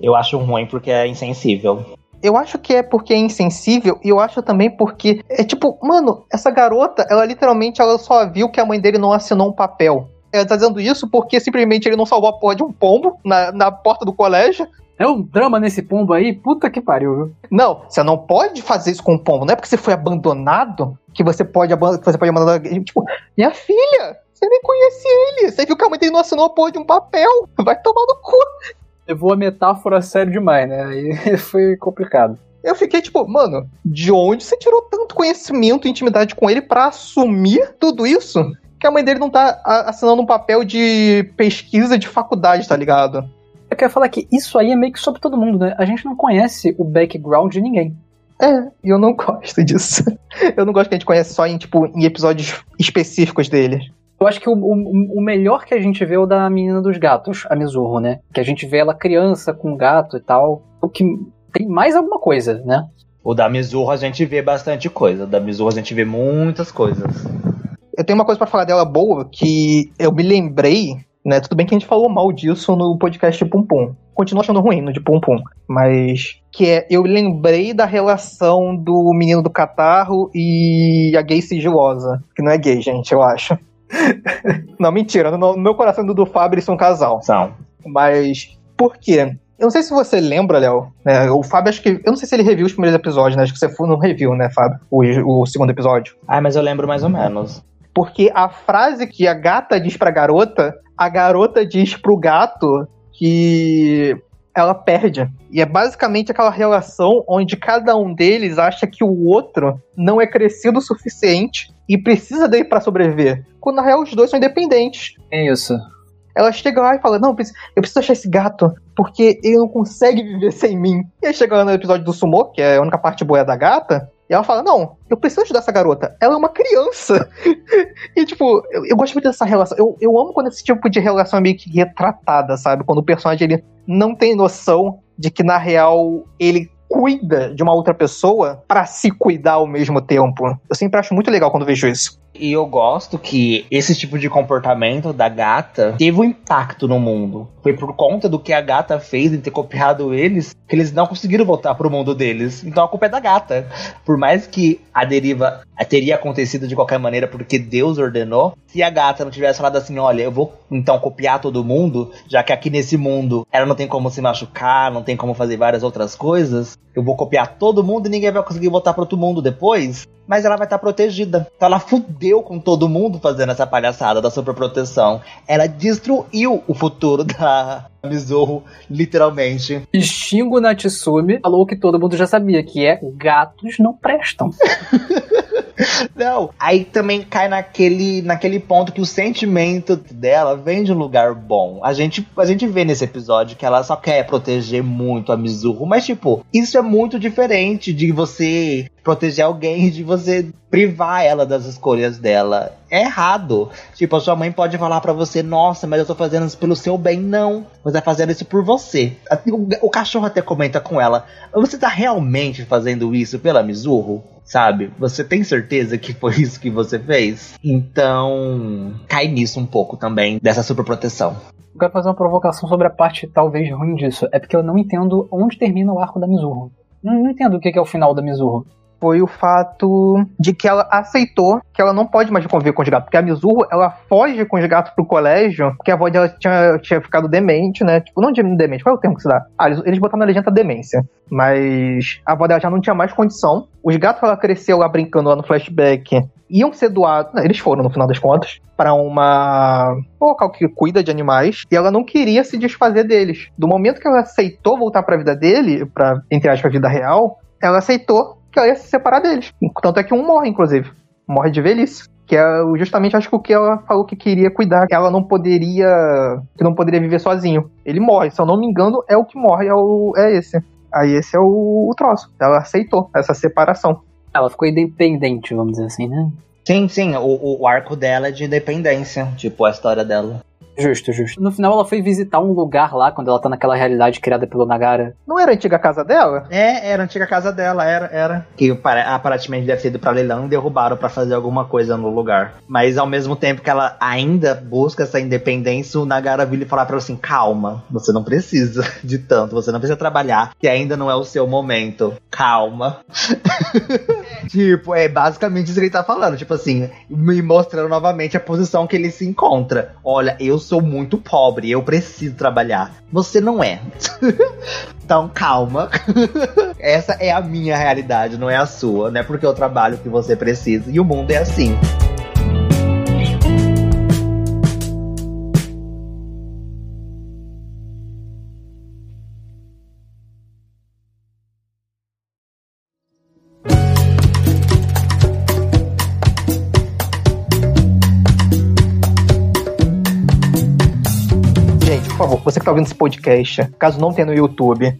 Eu acho ruim porque é insensível. Eu acho que é porque é insensível e eu acho também porque é tipo, mano, essa garota, ela literalmente ela só viu que a mãe dele não assinou um papel. Ela tá dizendo isso porque simplesmente ele não salvou a porra de um pombo na, na porta do colégio. É um drama nesse pombo aí? Puta que pariu, viu? Não, você não pode fazer isso com o pombo. Não é porque você foi abandonado que você pode, que você pode abandonar. Tipo, minha filha, você nem conhece ele. Você viu que a mãe dele não assinou a porra de um papel. Vai tomar no cu. Levou a metáfora sério demais, né? Aí foi complicado. Eu fiquei tipo, mano, de onde você tirou tanto conhecimento e intimidade com ele para assumir tudo isso? Que a mãe dele não tá assinando um papel de pesquisa de faculdade, tá ligado? Eu quero falar que isso aí é meio que sobre todo mundo, né? A gente não conhece o background de ninguém. É, e eu não gosto disso. Eu não gosto que a gente conhece só em, tipo, em episódios específicos dele. Eu acho que o, o, o, melhor que a gente vê é o da menina dos gatos, a Mizurro, né? Que a gente vê ela criança com gato e tal. O que tem mais alguma coisa, né? O da Mizurro a gente vê bastante coisa. O da Mizurro a gente vê muitas coisas. Eu tenho uma coisa para falar dela boa que eu me lembrei né? Tudo bem que a gente falou mal disso no podcast de Pum Pum. Continua achando ruim no de Pum Pum. Mas que é, eu lembrei da relação do menino do catarro e a gay sigilosa. Que não é gay, gente, eu acho. não, mentira. No, meu coração do, do Fábio são um casal. São. Mas por quê? Eu não sei se você lembra, Léo. Né? O Fábio, acho que. Eu não sei se ele reviu os primeiros episódios, né? Acho que você foi no review, né, Fábio? O, o segundo episódio. Ah, mas eu lembro mais ou menos. Porque a frase que a gata diz pra garota a garota diz pro gato que ela perde. E é basicamente aquela relação onde cada um deles acha que o outro não é crescido o suficiente e precisa dele para sobreviver. Quando na real os dois são independentes. É isso. Ela chega lá e fala: Não, eu preciso achar esse gato, porque ele não consegue viver sem mim. E aí chega lá no episódio do Sumo, que é a única parte boa da gata, e ela fala: Não, eu preciso ajudar essa garota. Ela é uma criança. e, tipo, eu, eu, gosto muito dessa relação. Eu, eu amo quando esse tipo de relação é meio que retratada, sabe? Quando o personagem ele não tem noção de que, na real, ele cuida de uma outra pessoa para se cuidar ao mesmo tempo. Eu sempre acho muito legal quando vejo isso. E eu gosto que esse tipo de comportamento da gata teve um impacto no mundo. Foi por conta do que a gata fez em ter copiado eles que eles não conseguiram voltar pro mundo deles. Então a culpa é da gata. Por mais que a deriva teria acontecido de qualquer maneira porque Deus ordenou, se a gata não tivesse falado assim: olha, eu vou então copiar todo mundo, já que aqui nesse mundo ela não tem como se machucar, não tem como fazer várias outras coisas, eu vou copiar todo mundo e ninguém vai conseguir voltar para outro mundo depois mas ela vai estar tá protegida. Então ela fudeu com todo mundo fazendo essa palhaçada da superproteção. Ela destruiu o futuro da Mizorro, literalmente. E Shingo Natsumi falou que todo mundo já sabia, que é gatos não prestam. Não, aí também cai naquele, naquele ponto que o sentimento dela vem de um lugar bom. A gente, a gente vê nesse episódio que ela só quer proteger muito a Mizurro, mas tipo, isso é muito diferente de você proteger alguém, de você privar ela das escolhas dela. É errado. Tipo, a sua mãe pode falar para você, nossa, mas eu tô fazendo isso pelo seu bem. Não, você tá fazendo isso por você. O, o cachorro até comenta com ela, você tá realmente fazendo isso pela Mizurro? sabe? Você tem certeza que foi isso que você fez? Então, cai nisso um pouco também, dessa superproteção. Eu quero fazer uma provocação sobre a parte talvez ruim disso. É porque eu não entendo onde termina o arco da Mizurro. Não, não entendo o que é o final da Mizurro foi o fato de que ela aceitou que ela não pode mais conviver com os gatos. Porque a Mizurro, ela foge com os gatos pro colégio, porque a avó dela tinha, tinha ficado demente, né? Tipo, não demente, qual é o termo que se dá? Ah, eles, eles botaram na legenda demência. Mas a avó dela já não tinha mais condição. Os gatos que ela cresceu lá brincando lá no flashback iam ser doados, eles foram no final das contas, para uma um local que cuida de animais, e ela não queria se desfazer deles. Do momento que ela aceitou voltar para a vida dele, para entre aspas, a vida real, ela aceitou que ela ia se separar deles. Tanto é que um morre, inclusive. Morre de velhice. Que é justamente, acho que o que ela falou que queria cuidar. Que ela não poderia. Que não poderia viver sozinho. Ele morre, se eu não me engano, é o que morre, é, o, é esse. Aí esse é o, o troço. Ela aceitou essa separação. Ela ficou independente, vamos dizer assim, né? Sim, sim. O, o arco dela é de independência. Tipo, a história dela. Justo, justo. No final ela foi visitar um lugar lá, quando ela tá naquela realidade criada pelo Nagara. Não era a antiga casa dela? É, era a antiga casa dela, era, era. Que pare- aparentemente deve ter ido pra leilão e derrubaram pra fazer alguma coisa no lugar. Mas ao mesmo tempo que ela ainda busca essa independência, o Nagara vira e falar pra ela assim: calma, você não precisa de tanto, você não precisa trabalhar, que ainda não é o seu momento. Calma. tipo, é basicamente isso que ele tá falando. Tipo assim, me mostrando novamente a posição que ele se encontra. Olha, eu sou muito pobre, eu preciso trabalhar. Você não é. Então, calma. Essa é a minha realidade, não é a sua. Não é porque eu trabalho que você precisa. E o mundo é assim. Ouvindo esse podcast, caso não tenha no YouTube,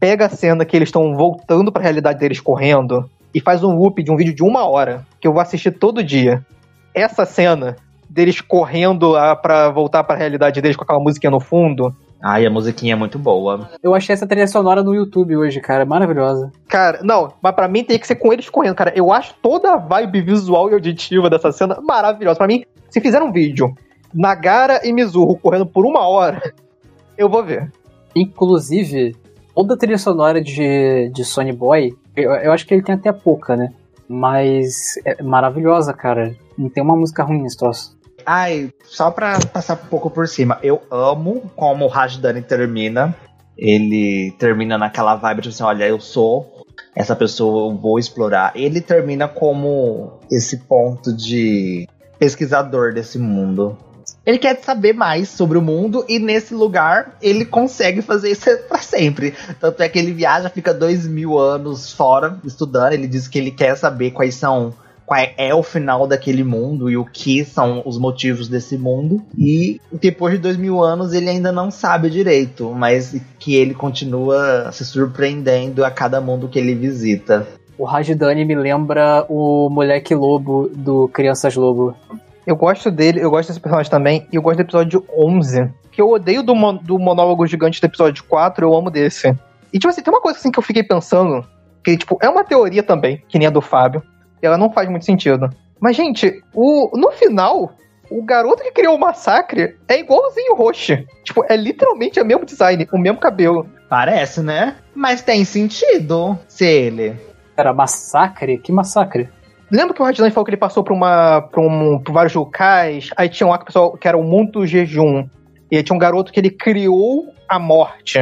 pega a cena que eles estão voltando pra realidade deles correndo e faz um loop de um vídeo de uma hora, que eu vou assistir todo dia. Essa cena deles correndo pra voltar pra realidade deles com aquela musiquinha no fundo. Ai, a musiquinha é muito boa. Eu achei essa trilha sonora no YouTube hoje, cara. Maravilhosa. Cara, não, mas pra mim tem que ser com eles correndo, cara. Eu acho toda a vibe visual e auditiva dessa cena maravilhosa. Pra mim, se fizer um vídeo, Nagara e Mizuho correndo por uma hora, eu vou ver. Inclusive, toda a trilha sonora de, de Sony Boy, eu, eu acho que ele tem até pouca, né? Mas é maravilhosa, cara. Não tem uma música ruim nesse troço. Ai, só pra passar um pouco por cima, eu amo como o Rajdani termina. Ele termina naquela vibe de assim, olha, eu sou essa pessoa, eu vou explorar. Ele termina como esse ponto de pesquisador desse mundo. Ele quer saber mais sobre o mundo e nesse lugar ele consegue fazer isso pra sempre. Tanto é que ele viaja, fica dois mil anos fora estudando. Ele diz que ele quer saber quais são qual é o final daquele mundo e o que são os motivos desse mundo. E depois de dois mil anos ele ainda não sabe direito, mas que ele continua se surpreendendo a cada mundo que ele visita. O Rajdani me lembra o moleque lobo do Crianças Lobo. Eu gosto dele, eu gosto desse personagem também, e eu gosto do episódio 11. Que eu odeio do, mon- do monólogo gigante do episódio 4, eu amo desse. E, tipo assim, tem uma coisa assim que eu fiquei pensando, que, tipo, é uma teoria também, que nem a do Fábio, e ela não faz muito sentido. Mas, gente, o, no final, o garoto que criou o massacre é igualzinho o Roche. Tipo, é literalmente o mesmo design, o mesmo cabelo. Parece, né? Mas tem sentido ser ele. Era massacre? Que massacre? Lembra que o Radlan falou que ele passou por, uma, por, um, por vários locais? Aí tinha um lá que, pessoal, que era o Mundo Jejum. E aí tinha um garoto que ele criou a morte.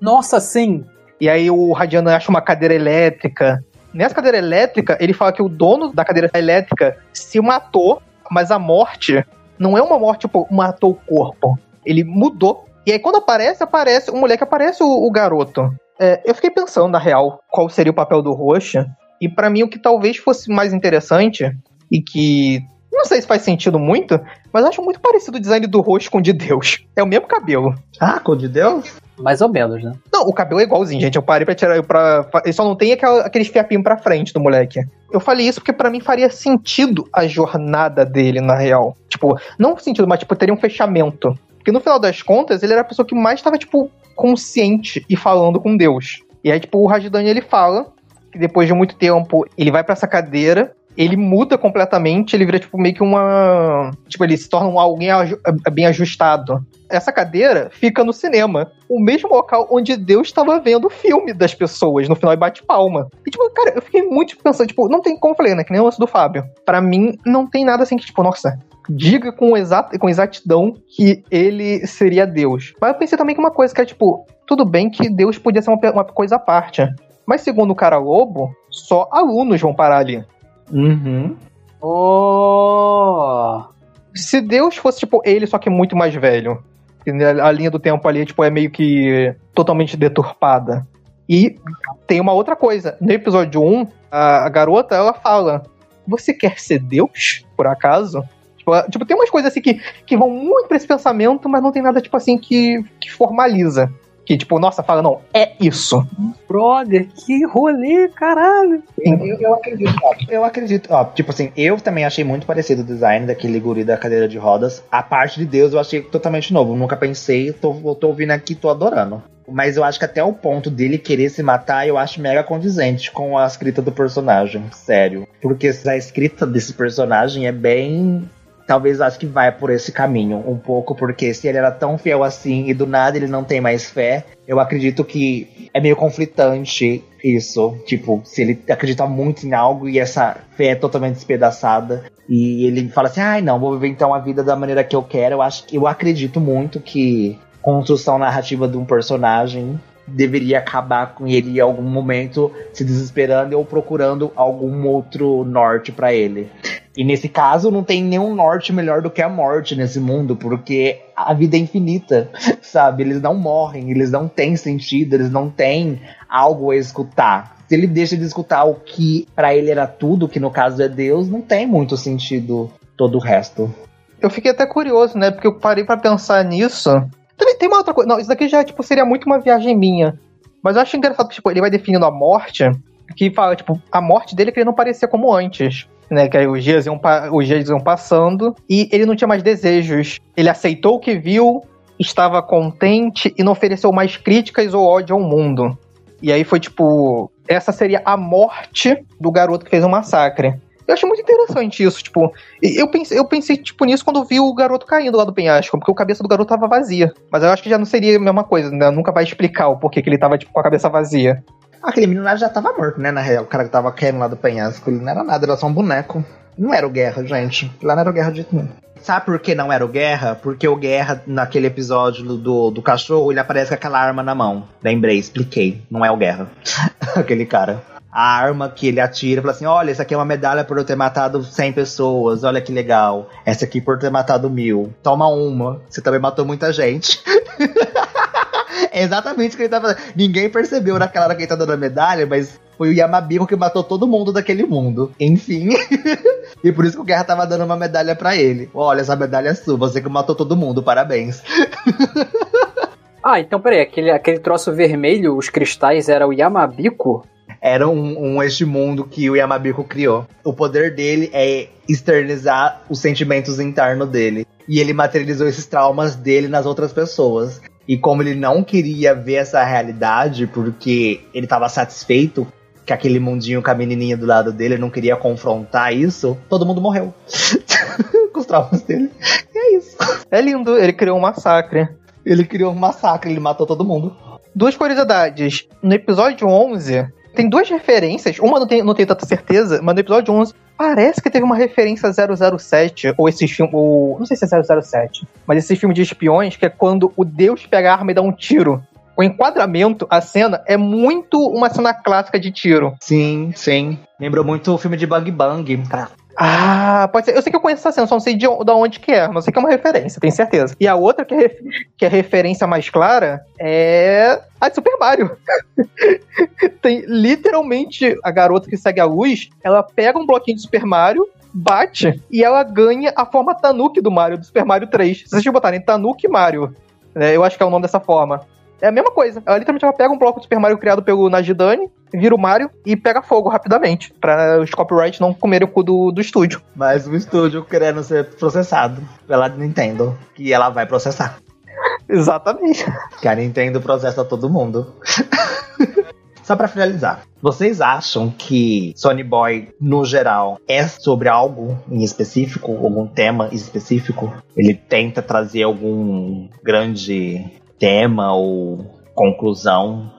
Nossa, sim! E aí o Radiano acha uma cadeira elétrica. Nessa cadeira elétrica, ele fala que o dono da cadeira elétrica se matou, mas a morte não é uma morte, tipo, matou o corpo. Ele mudou. E aí quando aparece, aparece, o moleque aparece o, o garoto. É, eu fiquei pensando, na real, qual seria o papel do Roxa. E pra mim o que talvez fosse mais interessante, e que não sei se faz sentido muito, mas acho muito parecido o design do rosto com o de Deus. É o mesmo cabelo. Ah, com o de Deus? Mais ou menos, né? Não, o cabelo é igualzinho, gente. Eu parei pra tirar. Pra... Ele só não tem aquela, aqueles fiapinhos pra frente do moleque. Eu falei isso porque pra mim faria sentido a jornada dele, na real. Tipo, não sentido, mas tipo, teria um fechamento. Porque no final das contas, ele era a pessoa que mais tava, tipo, consciente e falando com Deus. E aí, tipo, o Rajdani ele fala que depois de muito tempo ele vai pra essa cadeira ele muda completamente, ele vira tipo meio que uma. Tipo, ele se torna um alguém aju- bem ajustado. Essa cadeira fica no cinema, o mesmo local onde Deus estava vendo o filme das pessoas, no final e bate palma. E tipo, cara, eu fiquei muito pensando, tipo, não tem como eu falei, né? Que nem o lance do Fábio. Pra mim, não tem nada assim que, tipo, nossa, diga com, exato, com exatidão que ele seria Deus. Mas eu pensei também que uma coisa que é, tipo, tudo bem que Deus podia ser uma, uma coisa à parte. Mas segundo o cara lobo, só alunos vão parar ali. Uhum. Oh! se Deus fosse, tipo, ele, só que muito mais velho. A linha do tempo ali, tipo, é meio que totalmente deturpada. E tem uma outra coisa. No episódio 1, a, a garota, ela fala: Você quer ser Deus, por acaso? Tipo, ela- tipo, tem umas coisas assim que, que vão muito pra esse pensamento, mas não tem nada, tipo assim, que, que formaliza. Que, tipo, nossa, fala, não, é isso. Brother, que rolê, caralho. Eu, eu acredito, ó, eu acredito, ó, tipo assim, eu também achei muito parecido o design daquele guri da cadeira de rodas. A parte de Deus eu achei totalmente novo. Nunca pensei, tô, tô ouvindo aqui, tô adorando. Mas eu acho que até o ponto dele querer se matar, eu acho mega condizente com a escrita do personagem. Sério. Porque a escrita desse personagem é bem talvez acho que vai por esse caminho um pouco, porque se ele era tão fiel assim e do nada ele não tem mais fé, eu acredito que é meio conflitante isso. Tipo, se ele acredita muito em algo e essa fé é totalmente despedaçada. E ele fala assim, ai ah, não, vou viver então a vida da maneira que eu quero. Eu acho que eu acredito muito que construção narrativa de um personagem deveria acabar com ele em algum momento se desesperando ou procurando algum outro norte para ele. E nesse caso, não tem nenhum norte melhor do que a morte nesse mundo, porque a vida é infinita, sabe? Eles não morrem, eles não têm sentido, eles não têm algo a escutar. Se ele deixa de escutar o que para ele era tudo, que no caso é Deus, não tem muito sentido todo o resto. Eu fiquei até curioso, né? Porque eu parei para pensar nisso. Também tem uma outra coisa. Não, isso daqui já tipo, seria muito uma viagem minha. Mas eu acho engraçado que tipo, ele vai definindo a morte, que fala, tipo, a morte dele é que ele não parecia como antes né? Que os dias, iam os dias iam passando e ele não tinha mais desejos. Ele aceitou o que viu, estava contente e não ofereceu mais críticas ou ódio ao mundo. E aí foi tipo. Essa seria a morte do garoto que fez o um massacre. Eu achei muito interessante isso, tipo, eu pensei, eu pensei, tipo, nisso quando vi o garoto caindo lá do penhasco, porque a cabeça do garoto tava vazia. Mas eu acho que já não seria a mesma coisa, né? Nunca vai explicar o porquê que ele tava, tipo, com a cabeça vazia. Aquele menino lá já tava morto, né? Na real, o cara que tava caindo lá do penhasco, ele não era nada, era só um boneco. Não era o Guerra, gente. Lá não era o Guerra de nenhum. Sabe por que não era o Guerra? Porque o Guerra, naquele episódio do, do cachorro, ele aparece com aquela arma na mão. Lembrei, expliquei. Não é o Guerra. aquele cara. A arma que ele atira, fala assim: olha, essa aqui é uma medalha por eu ter matado 100 pessoas, olha que legal. Essa aqui por ter matado mil. Toma uma, você também matou muita gente. É exatamente o que ele tá fazendo. Ninguém percebeu naquela hora que ele tá dando a medalha, mas foi o Yamabiko que matou todo mundo daquele mundo. Enfim. e por isso que o Guerra tava dando uma medalha para ele. Olha, essa medalha é sua, você que matou todo mundo, parabéns. ah, então peraí, aquele, aquele troço vermelho, os cristais, era o Yamabiko? Era um, um este mundo que o Yamabiko criou. O poder dele é externizar os sentimentos internos dele. E ele materializou esses traumas dele nas outras pessoas. E como ele não queria ver essa realidade, porque ele estava satisfeito que aquele mundinho com a menininha do lado dele não queria confrontar isso, todo mundo morreu. com os traumas dele. E é isso. É lindo, ele criou um massacre. Ele criou um massacre, ele matou todo mundo. Duas curiosidades. No episódio 11, tem duas referências. Uma não tem, não tenho tanta certeza, mas no episódio 11 parece que teve uma referência a 007, ou esse filme, ou, não sei se é 007, mas esse filme de espiões, que é quando o Deus pega a arma e dá um tiro. O enquadramento, a cena, é muito uma cena clássica de tiro. Sim, sim. Lembrou muito o filme de Bang Bang. Ah, pode ser. Eu sei que eu conheço essa cena, só não sei de, de onde que é, mas sei que é uma referência, tenho certeza. E a outra que é, que é referência mais clara é a de Super Mario. Tem literalmente a garota que segue a luz, ela pega um bloquinho de Super Mario, bate e ela ganha a forma Tanuki do Mario, do Super Mario 3. Se vocês botarem Tanuki Mario, né, eu acho que é o nome dessa forma. É a mesma coisa. Ela literalmente ela pega um bloco do Super Mario criado pelo Najidani, vira o Mario e pega fogo rapidamente. Pra os copyrights não comerem o cu do, do estúdio. Mas o estúdio querendo ser processado pela Nintendo. Que ela vai processar. Exatamente. Que a Nintendo processa todo mundo. Só para finalizar, vocês acham que Sony Boy, no geral, é sobre algo em específico, algum tema específico? Ele tenta trazer algum grande tema ou conclusão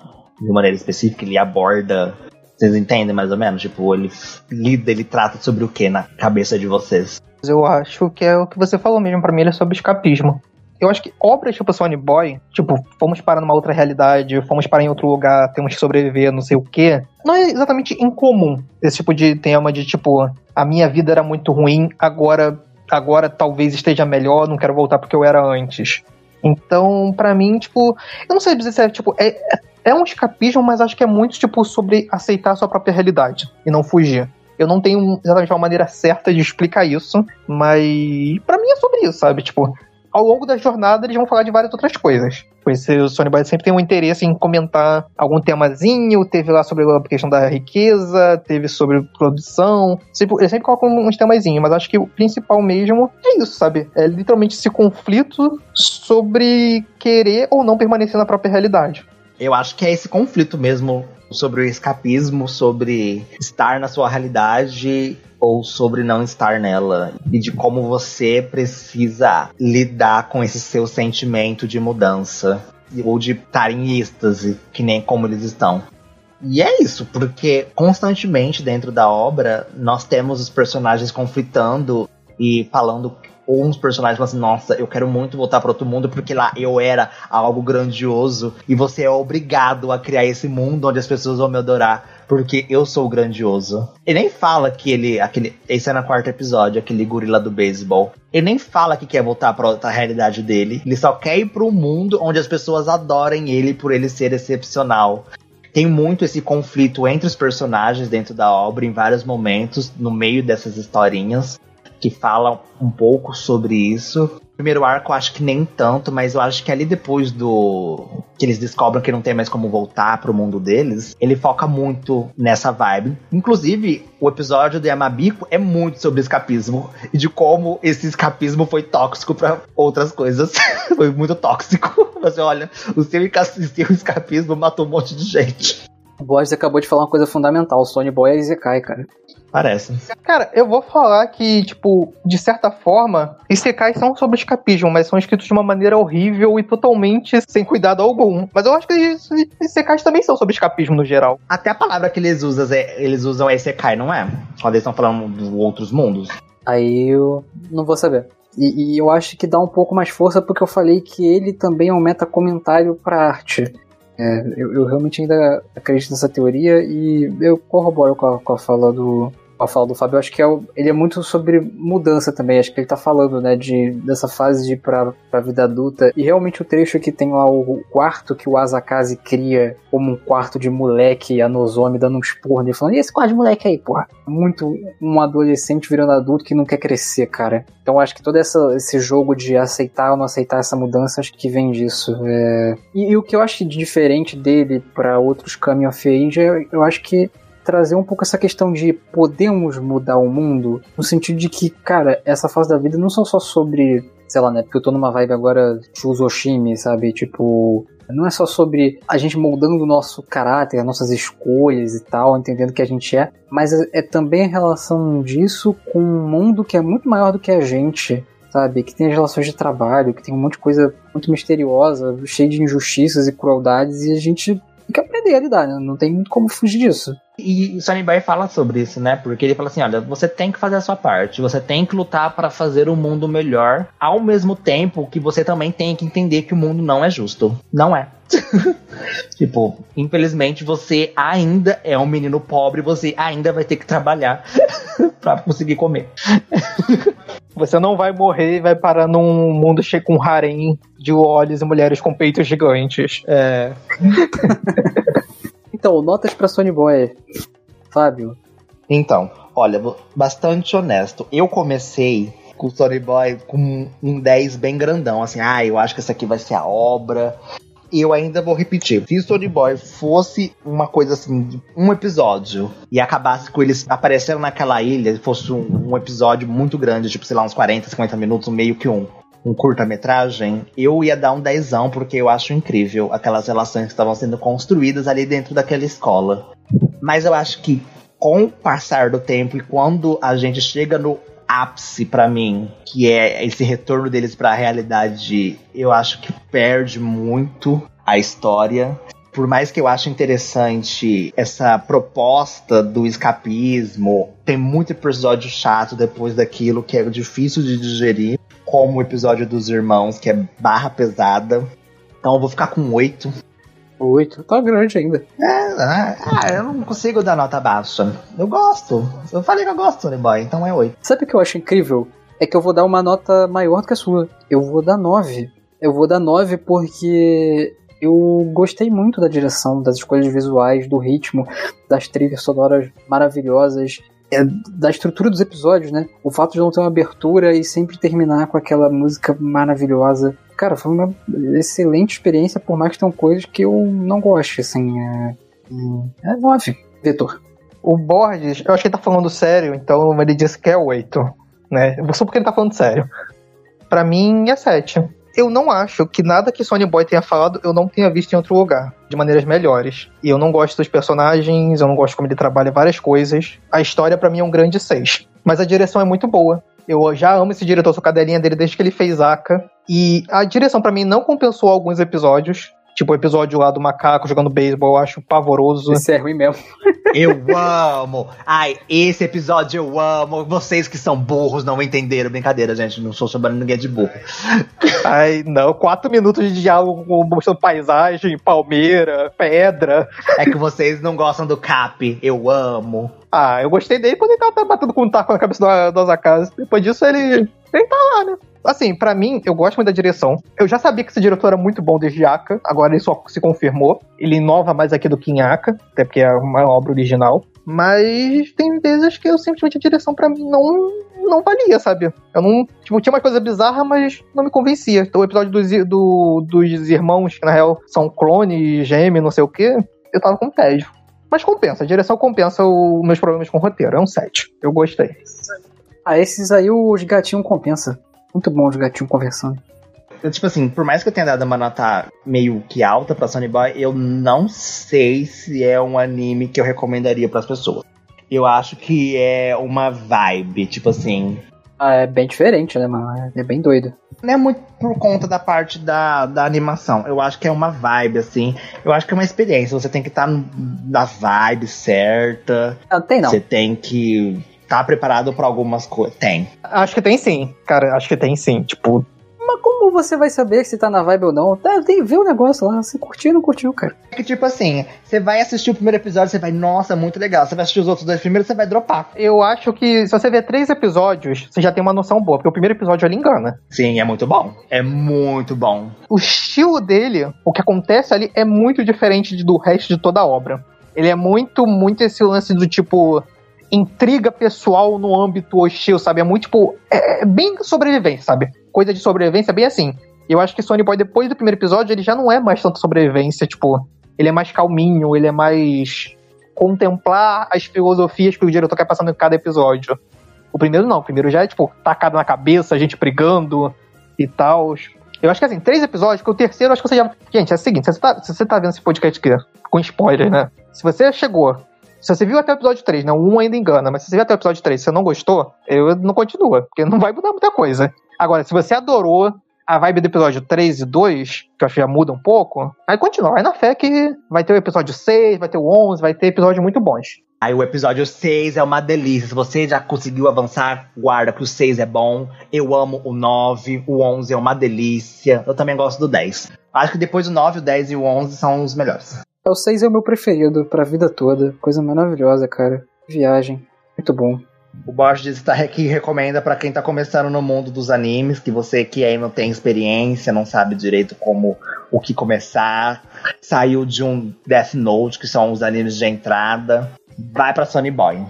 de maneira específica, ele aborda. Vocês entendem mais ou menos? Tipo, ele lida, ele trata sobre o que na cabeça de vocês? Eu acho que é o que você falou mesmo, para mim ele é sobre escapismo. Eu acho que obras tipo Sony Boy, tipo, fomos parar numa outra realidade, fomos parar em outro lugar, temos que sobreviver, não sei o quê, não é exatamente incomum esse tipo de tema de tipo, a minha vida era muito ruim, agora agora talvez esteja melhor, não quero voltar porque eu era antes. Então, para mim, tipo, eu não sei dizer se é, tipo, é, é um escapismo, mas acho que é muito, tipo, sobre aceitar a sua própria realidade e não fugir. Eu não tenho exatamente uma maneira certa de explicar isso, mas para mim é sobre isso, sabe? Tipo, ao longo da jornada eles vão falar de várias outras coisas. Pois o Sony Boy sempre tem um interesse em comentar algum temazinho, teve lá sobre a questão da riqueza, teve sobre produção. Sempre, ele sempre coloca uns temazinhos, mas acho que o principal mesmo é isso, sabe? É literalmente esse conflito sobre querer ou não permanecer na própria realidade. Eu acho que é esse conflito mesmo sobre o escapismo, sobre estar na sua realidade ou sobre não estar nela e de como você precisa lidar com esse seu sentimento de mudança ou de estar em êxtase, que nem como eles estão. E é isso, porque constantemente dentro da obra nós temos os personagens conflitando e falando ou uns personagens falam assim, nossa, eu quero muito voltar para outro mundo porque lá eu era algo grandioso e você é obrigado a criar esse mundo onde as pessoas vão me adorar porque eu sou grandioso. Ele nem fala que ele, aquele, esse é no quarto episódio, aquele gorila do beisebol. Ele nem fala que quer voltar para outra realidade dele. Ele só quer ir para um mundo onde as pessoas adorem ele por ele ser excepcional tem muito esse conflito entre os personagens dentro da obra em vários momentos, no meio dessas historinhas que fala um pouco sobre isso. Primeiro arco, eu acho que nem tanto, mas eu acho que ali depois do. que eles descobrem que não tem mais como voltar pro mundo deles, ele foca muito nessa vibe. Inclusive, o episódio do Yamabiko é muito sobre escapismo e de como esse escapismo foi tóxico para outras coisas. foi muito tóxico. Você olha, o seu, escapismo matou um monte de gente. O Borges acabou de falar uma coisa fundamental: o Sony Boy é Izekai, cara. Parece. Cara, eu vou falar que, tipo, de certa forma, Isekais são sobre escapismo, mas são escritos de uma maneira horrível e totalmente sem cuidado algum. Mas eu acho que Isekais também são sobre escapismo no geral. Até a palavra que eles usam é, eles usam é Isekai, não é? Quando eles estão falando de outros mundos. Aí eu não vou saber. E, e, eu acho que dá um pouco mais força porque eu falei que ele também é um meta-comentário pra arte. É, eu, eu, realmente ainda acredito nessa teoria e eu corroboro com a, com a fala do, a fala do Fábio, eu acho que é, ele é muito sobre mudança também. Acho que ele tá falando, né, de, dessa fase de ir pra, pra vida adulta. E realmente o trecho que tem lá o quarto que o Asakaze cria como um quarto de moleque, a Nozomi dando um esporro nele, falando: e esse quarto de moleque aí, porra? Muito um adolescente virando adulto que não quer crescer, cara. Então acho que todo essa, esse jogo de aceitar ou não aceitar essa mudança, acho que vem disso. É... E, e, o que eu acho diferente dele para outros Coming of Age, eu acho que trazer um pouco essa questão de podemos mudar o mundo, no sentido de que, cara, essa fase da vida não são só sobre, sei lá, né, porque eu tô numa vibe agora Chuzoshimi, sabe, tipo, não é só sobre a gente moldando o nosso caráter, as nossas escolhas e tal, entendendo que a gente é, mas é, é também a relação disso com um mundo que é muito maior do que a gente, sabe? Que tem as relações de trabalho, que tem um monte de coisa muito misteriosa, cheia de injustiças e crueldades, e a gente tem que aprender a lidar, né? Não tem como fugir disso. E o Sonny Boy fala sobre isso, né? Porque ele fala assim: olha, você tem que fazer a sua parte, você tem que lutar para fazer o um mundo melhor, ao mesmo tempo que você também tem que entender que o mundo não é justo. Não é. tipo, infelizmente você ainda é um menino pobre, você ainda vai ter que trabalhar para conseguir comer. Você não vai morrer e vai parar num mundo cheio com harém de olhos e mulheres com peitos gigantes. É. Então, notas pra Sony Boy. Fábio. Então, olha, bastante honesto. Eu comecei com o Sony Boy com um 10 bem grandão, assim, ah, eu acho que essa aqui vai ser a obra. Eu ainda vou repetir. Se Story Boy fosse uma coisa assim, um episódio, e acabasse com eles aparecendo naquela ilha, fosse um, um episódio muito grande, tipo, sei lá, uns 40, 50 minutos, meio que um um curta-metragem, eu ia dar um dezão, porque eu acho incrível aquelas relações que estavam sendo construídas ali dentro daquela escola. Mas eu acho que com o passar do tempo e quando a gente chega no ápice para mim, que é esse retorno deles para a realidade, eu acho que perde muito a história. Por mais que eu ache interessante essa proposta do escapismo, tem muito episódio chato depois daquilo que é difícil de digerir como o episódio dos irmãos, que é barra pesada. Então eu vou ficar com 8. 8? Tá grande ainda. É, é, ah, eu não consigo dar nota baixa. Eu gosto. Eu falei que eu gosto do Tony Boy, então é 8. Sabe o que eu acho incrível? É que eu vou dar uma nota maior do que a sua. Eu vou dar 9. Eu vou dar 9 porque eu gostei muito da direção, das escolhas visuais, do ritmo, das trilhas sonoras maravilhosas. É, da estrutura dos episódios, né? O fato de não ter uma abertura e sempre terminar com aquela música maravilhosa. Cara, foi uma excelente experiência, por mais que tenham coisas que eu não goste, assim. É, é 9, Vetor. O Borges, eu acho que ele tá falando sério, então ele disse que é 8, né? Só porque ele tá falando sério. Pra mim é 7 eu não acho que nada que Sony Boy tenha falado eu não tenha visto em outro lugar, de maneiras melhores. E eu não gosto dos personagens, eu não gosto como ele trabalha várias coisas. A história para mim é um grande 6. Mas a direção é muito boa. Eu já amo esse diretor, sou cadelinha dele desde que ele fez Aka. E a direção para mim não compensou alguns episódios. Tipo o episódio lá do macaco jogando beisebol, eu acho pavoroso. Isso é ruim mesmo. Eu amo! Ai, esse episódio eu amo. Vocês que são burros não entenderam. Brincadeira, gente. Não sou chamando ninguém de burro. Ai, não. Quatro minutos de diálogo mostrando paisagem, palmeira, pedra. É que vocês não gostam do Cap. Eu amo. Ah, eu gostei dele quando ele tava batendo com um taco na cabeça do, do Azakaze. Depois disso, ele. Ele tá lá, né? Assim, para mim, eu gosto muito da direção. Eu já sabia que esse diretor era muito bom desde Aka, agora ele só se confirmou. Ele inova mais aqui do que em Aka, até porque é uma obra original. Mas tem vezes que eu simplesmente a direção para mim não não valia, sabe? Eu não. Tipo, tinha uma coisa bizarra, mas não me convencia. Então, o episódio dos, do, dos irmãos, que na real são clone, gêmeo, não sei o quê, eu tava com tédio. Mas compensa, a direção compensa os meus problemas com o roteiro. É um 7. Eu gostei. Ah, esses aí os gatinhos compensa. Muito bom os gatinhos conversando. Tipo assim, por mais que eu tenha dado uma nota meio que alta pra Sunny Boy, eu não sei se é um anime que eu recomendaria para as pessoas. Eu acho que é uma vibe, tipo assim. Ah, é bem diferente, né, mano? É bem doido. Não é muito por conta da parte da, da animação. Eu acho que é uma vibe, assim. Eu acho que é uma experiência. Você tem que estar tá na vibe certa. Não, tem não. Você tem que tá preparado para algumas coisas? Tem. Acho que tem sim, cara. Acho que tem sim. Tipo. Mas como você vai saber se tá na vibe ou não? Tá, tem, vê o negócio lá. Você curtiu ou não curtiu, cara? É que tipo assim, você vai assistir o primeiro episódio, você vai, nossa, muito legal. Você vai assistir os outros dois primeiros, você vai dropar. Eu acho que se você ver três episódios, você já tem uma noção boa, porque o primeiro episódio ele engana. Sim, é muito bom. É muito bom. O estilo dele, o que acontece ali, é muito diferente do resto de toda a obra. Ele é muito, muito esse lance do tipo intriga pessoal no âmbito hostil, sabe? É muito, tipo, é, é bem sobrevivência, sabe? Coisa de sobrevivência bem assim. Eu acho que Sony Boy, depois do primeiro episódio, ele já não é mais tanto sobrevivência, tipo, ele é mais calminho, ele é mais contemplar as filosofias que o diretor quer passando em cada episódio. O primeiro não, o primeiro já é, tipo, tacado na cabeça, a gente brigando e tal. Eu acho que assim, três episódios, que o terceiro, acho que você já. Gente, é o seguinte, se você tá, se você tá vendo esse podcast aqui, com spoiler, né? Se você chegou se você viu até o episódio 3, né? O 1 ainda engana, mas se você viu até o episódio 3 e você não gostou, eu não continua, porque não vai mudar muita coisa. Agora, se você adorou a vibe do episódio 3 e 2, que eu acho que já muda um pouco, aí continua. Vai na fé que vai ter o episódio 6, vai ter o 11, vai ter episódios muito bons. Aí o episódio 6 é uma delícia. Se você já conseguiu avançar, guarda que o 6 é bom. Eu amo o 9, o 11 é uma delícia. Eu também gosto do 10. Acho que depois do 9, o 10 e o 11 são os melhores. O 6 é o meu preferido pra vida toda. Coisa maravilhosa, cara. Viagem. Muito bom. O Bosch diz que recomenda para quem tá começando no mundo dos animes, que você que aí não tem experiência, não sabe direito como o que começar, saiu de um Death Note, que são os animes de entrada, vai para Sony Boy.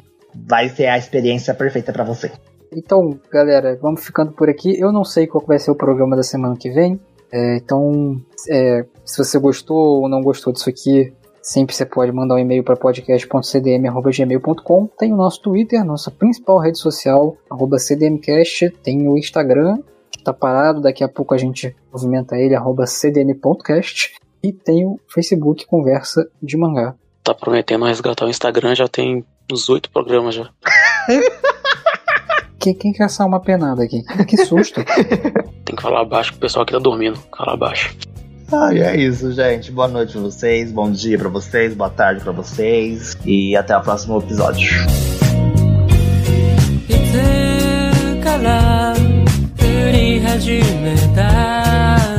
Vai ser a experiência perfeita para você. Então, galera, vamos ficando por aqui. Eu não sei qual vai ser o programa da semana que vem. É, então, é, se você gostou ou não gostou disso aqui, sempre você pode mandar um e-mail para podcast.cdm.gmail.com. Tem o nosso Twitter, nossa principal rede social, cdmcast. Tem o Instagram, que está parado, daqui a pouco a gente movimenta ele, cdm.cast. E tem o Facebook Conversa de Mangá. Tá prometendo resgatar o Instagram, já tem uns oito programas já. Quem, quem quer assar uma penada aqui? Que susto. Tem que falar baixo o pessoal aqui tá dormindo. Fala baixo. Ai e é isso, gente. Boa noite pra vocês, bom dia pra vocês, boa tarde pra vocês. E até o próximo episódio. から降り始めた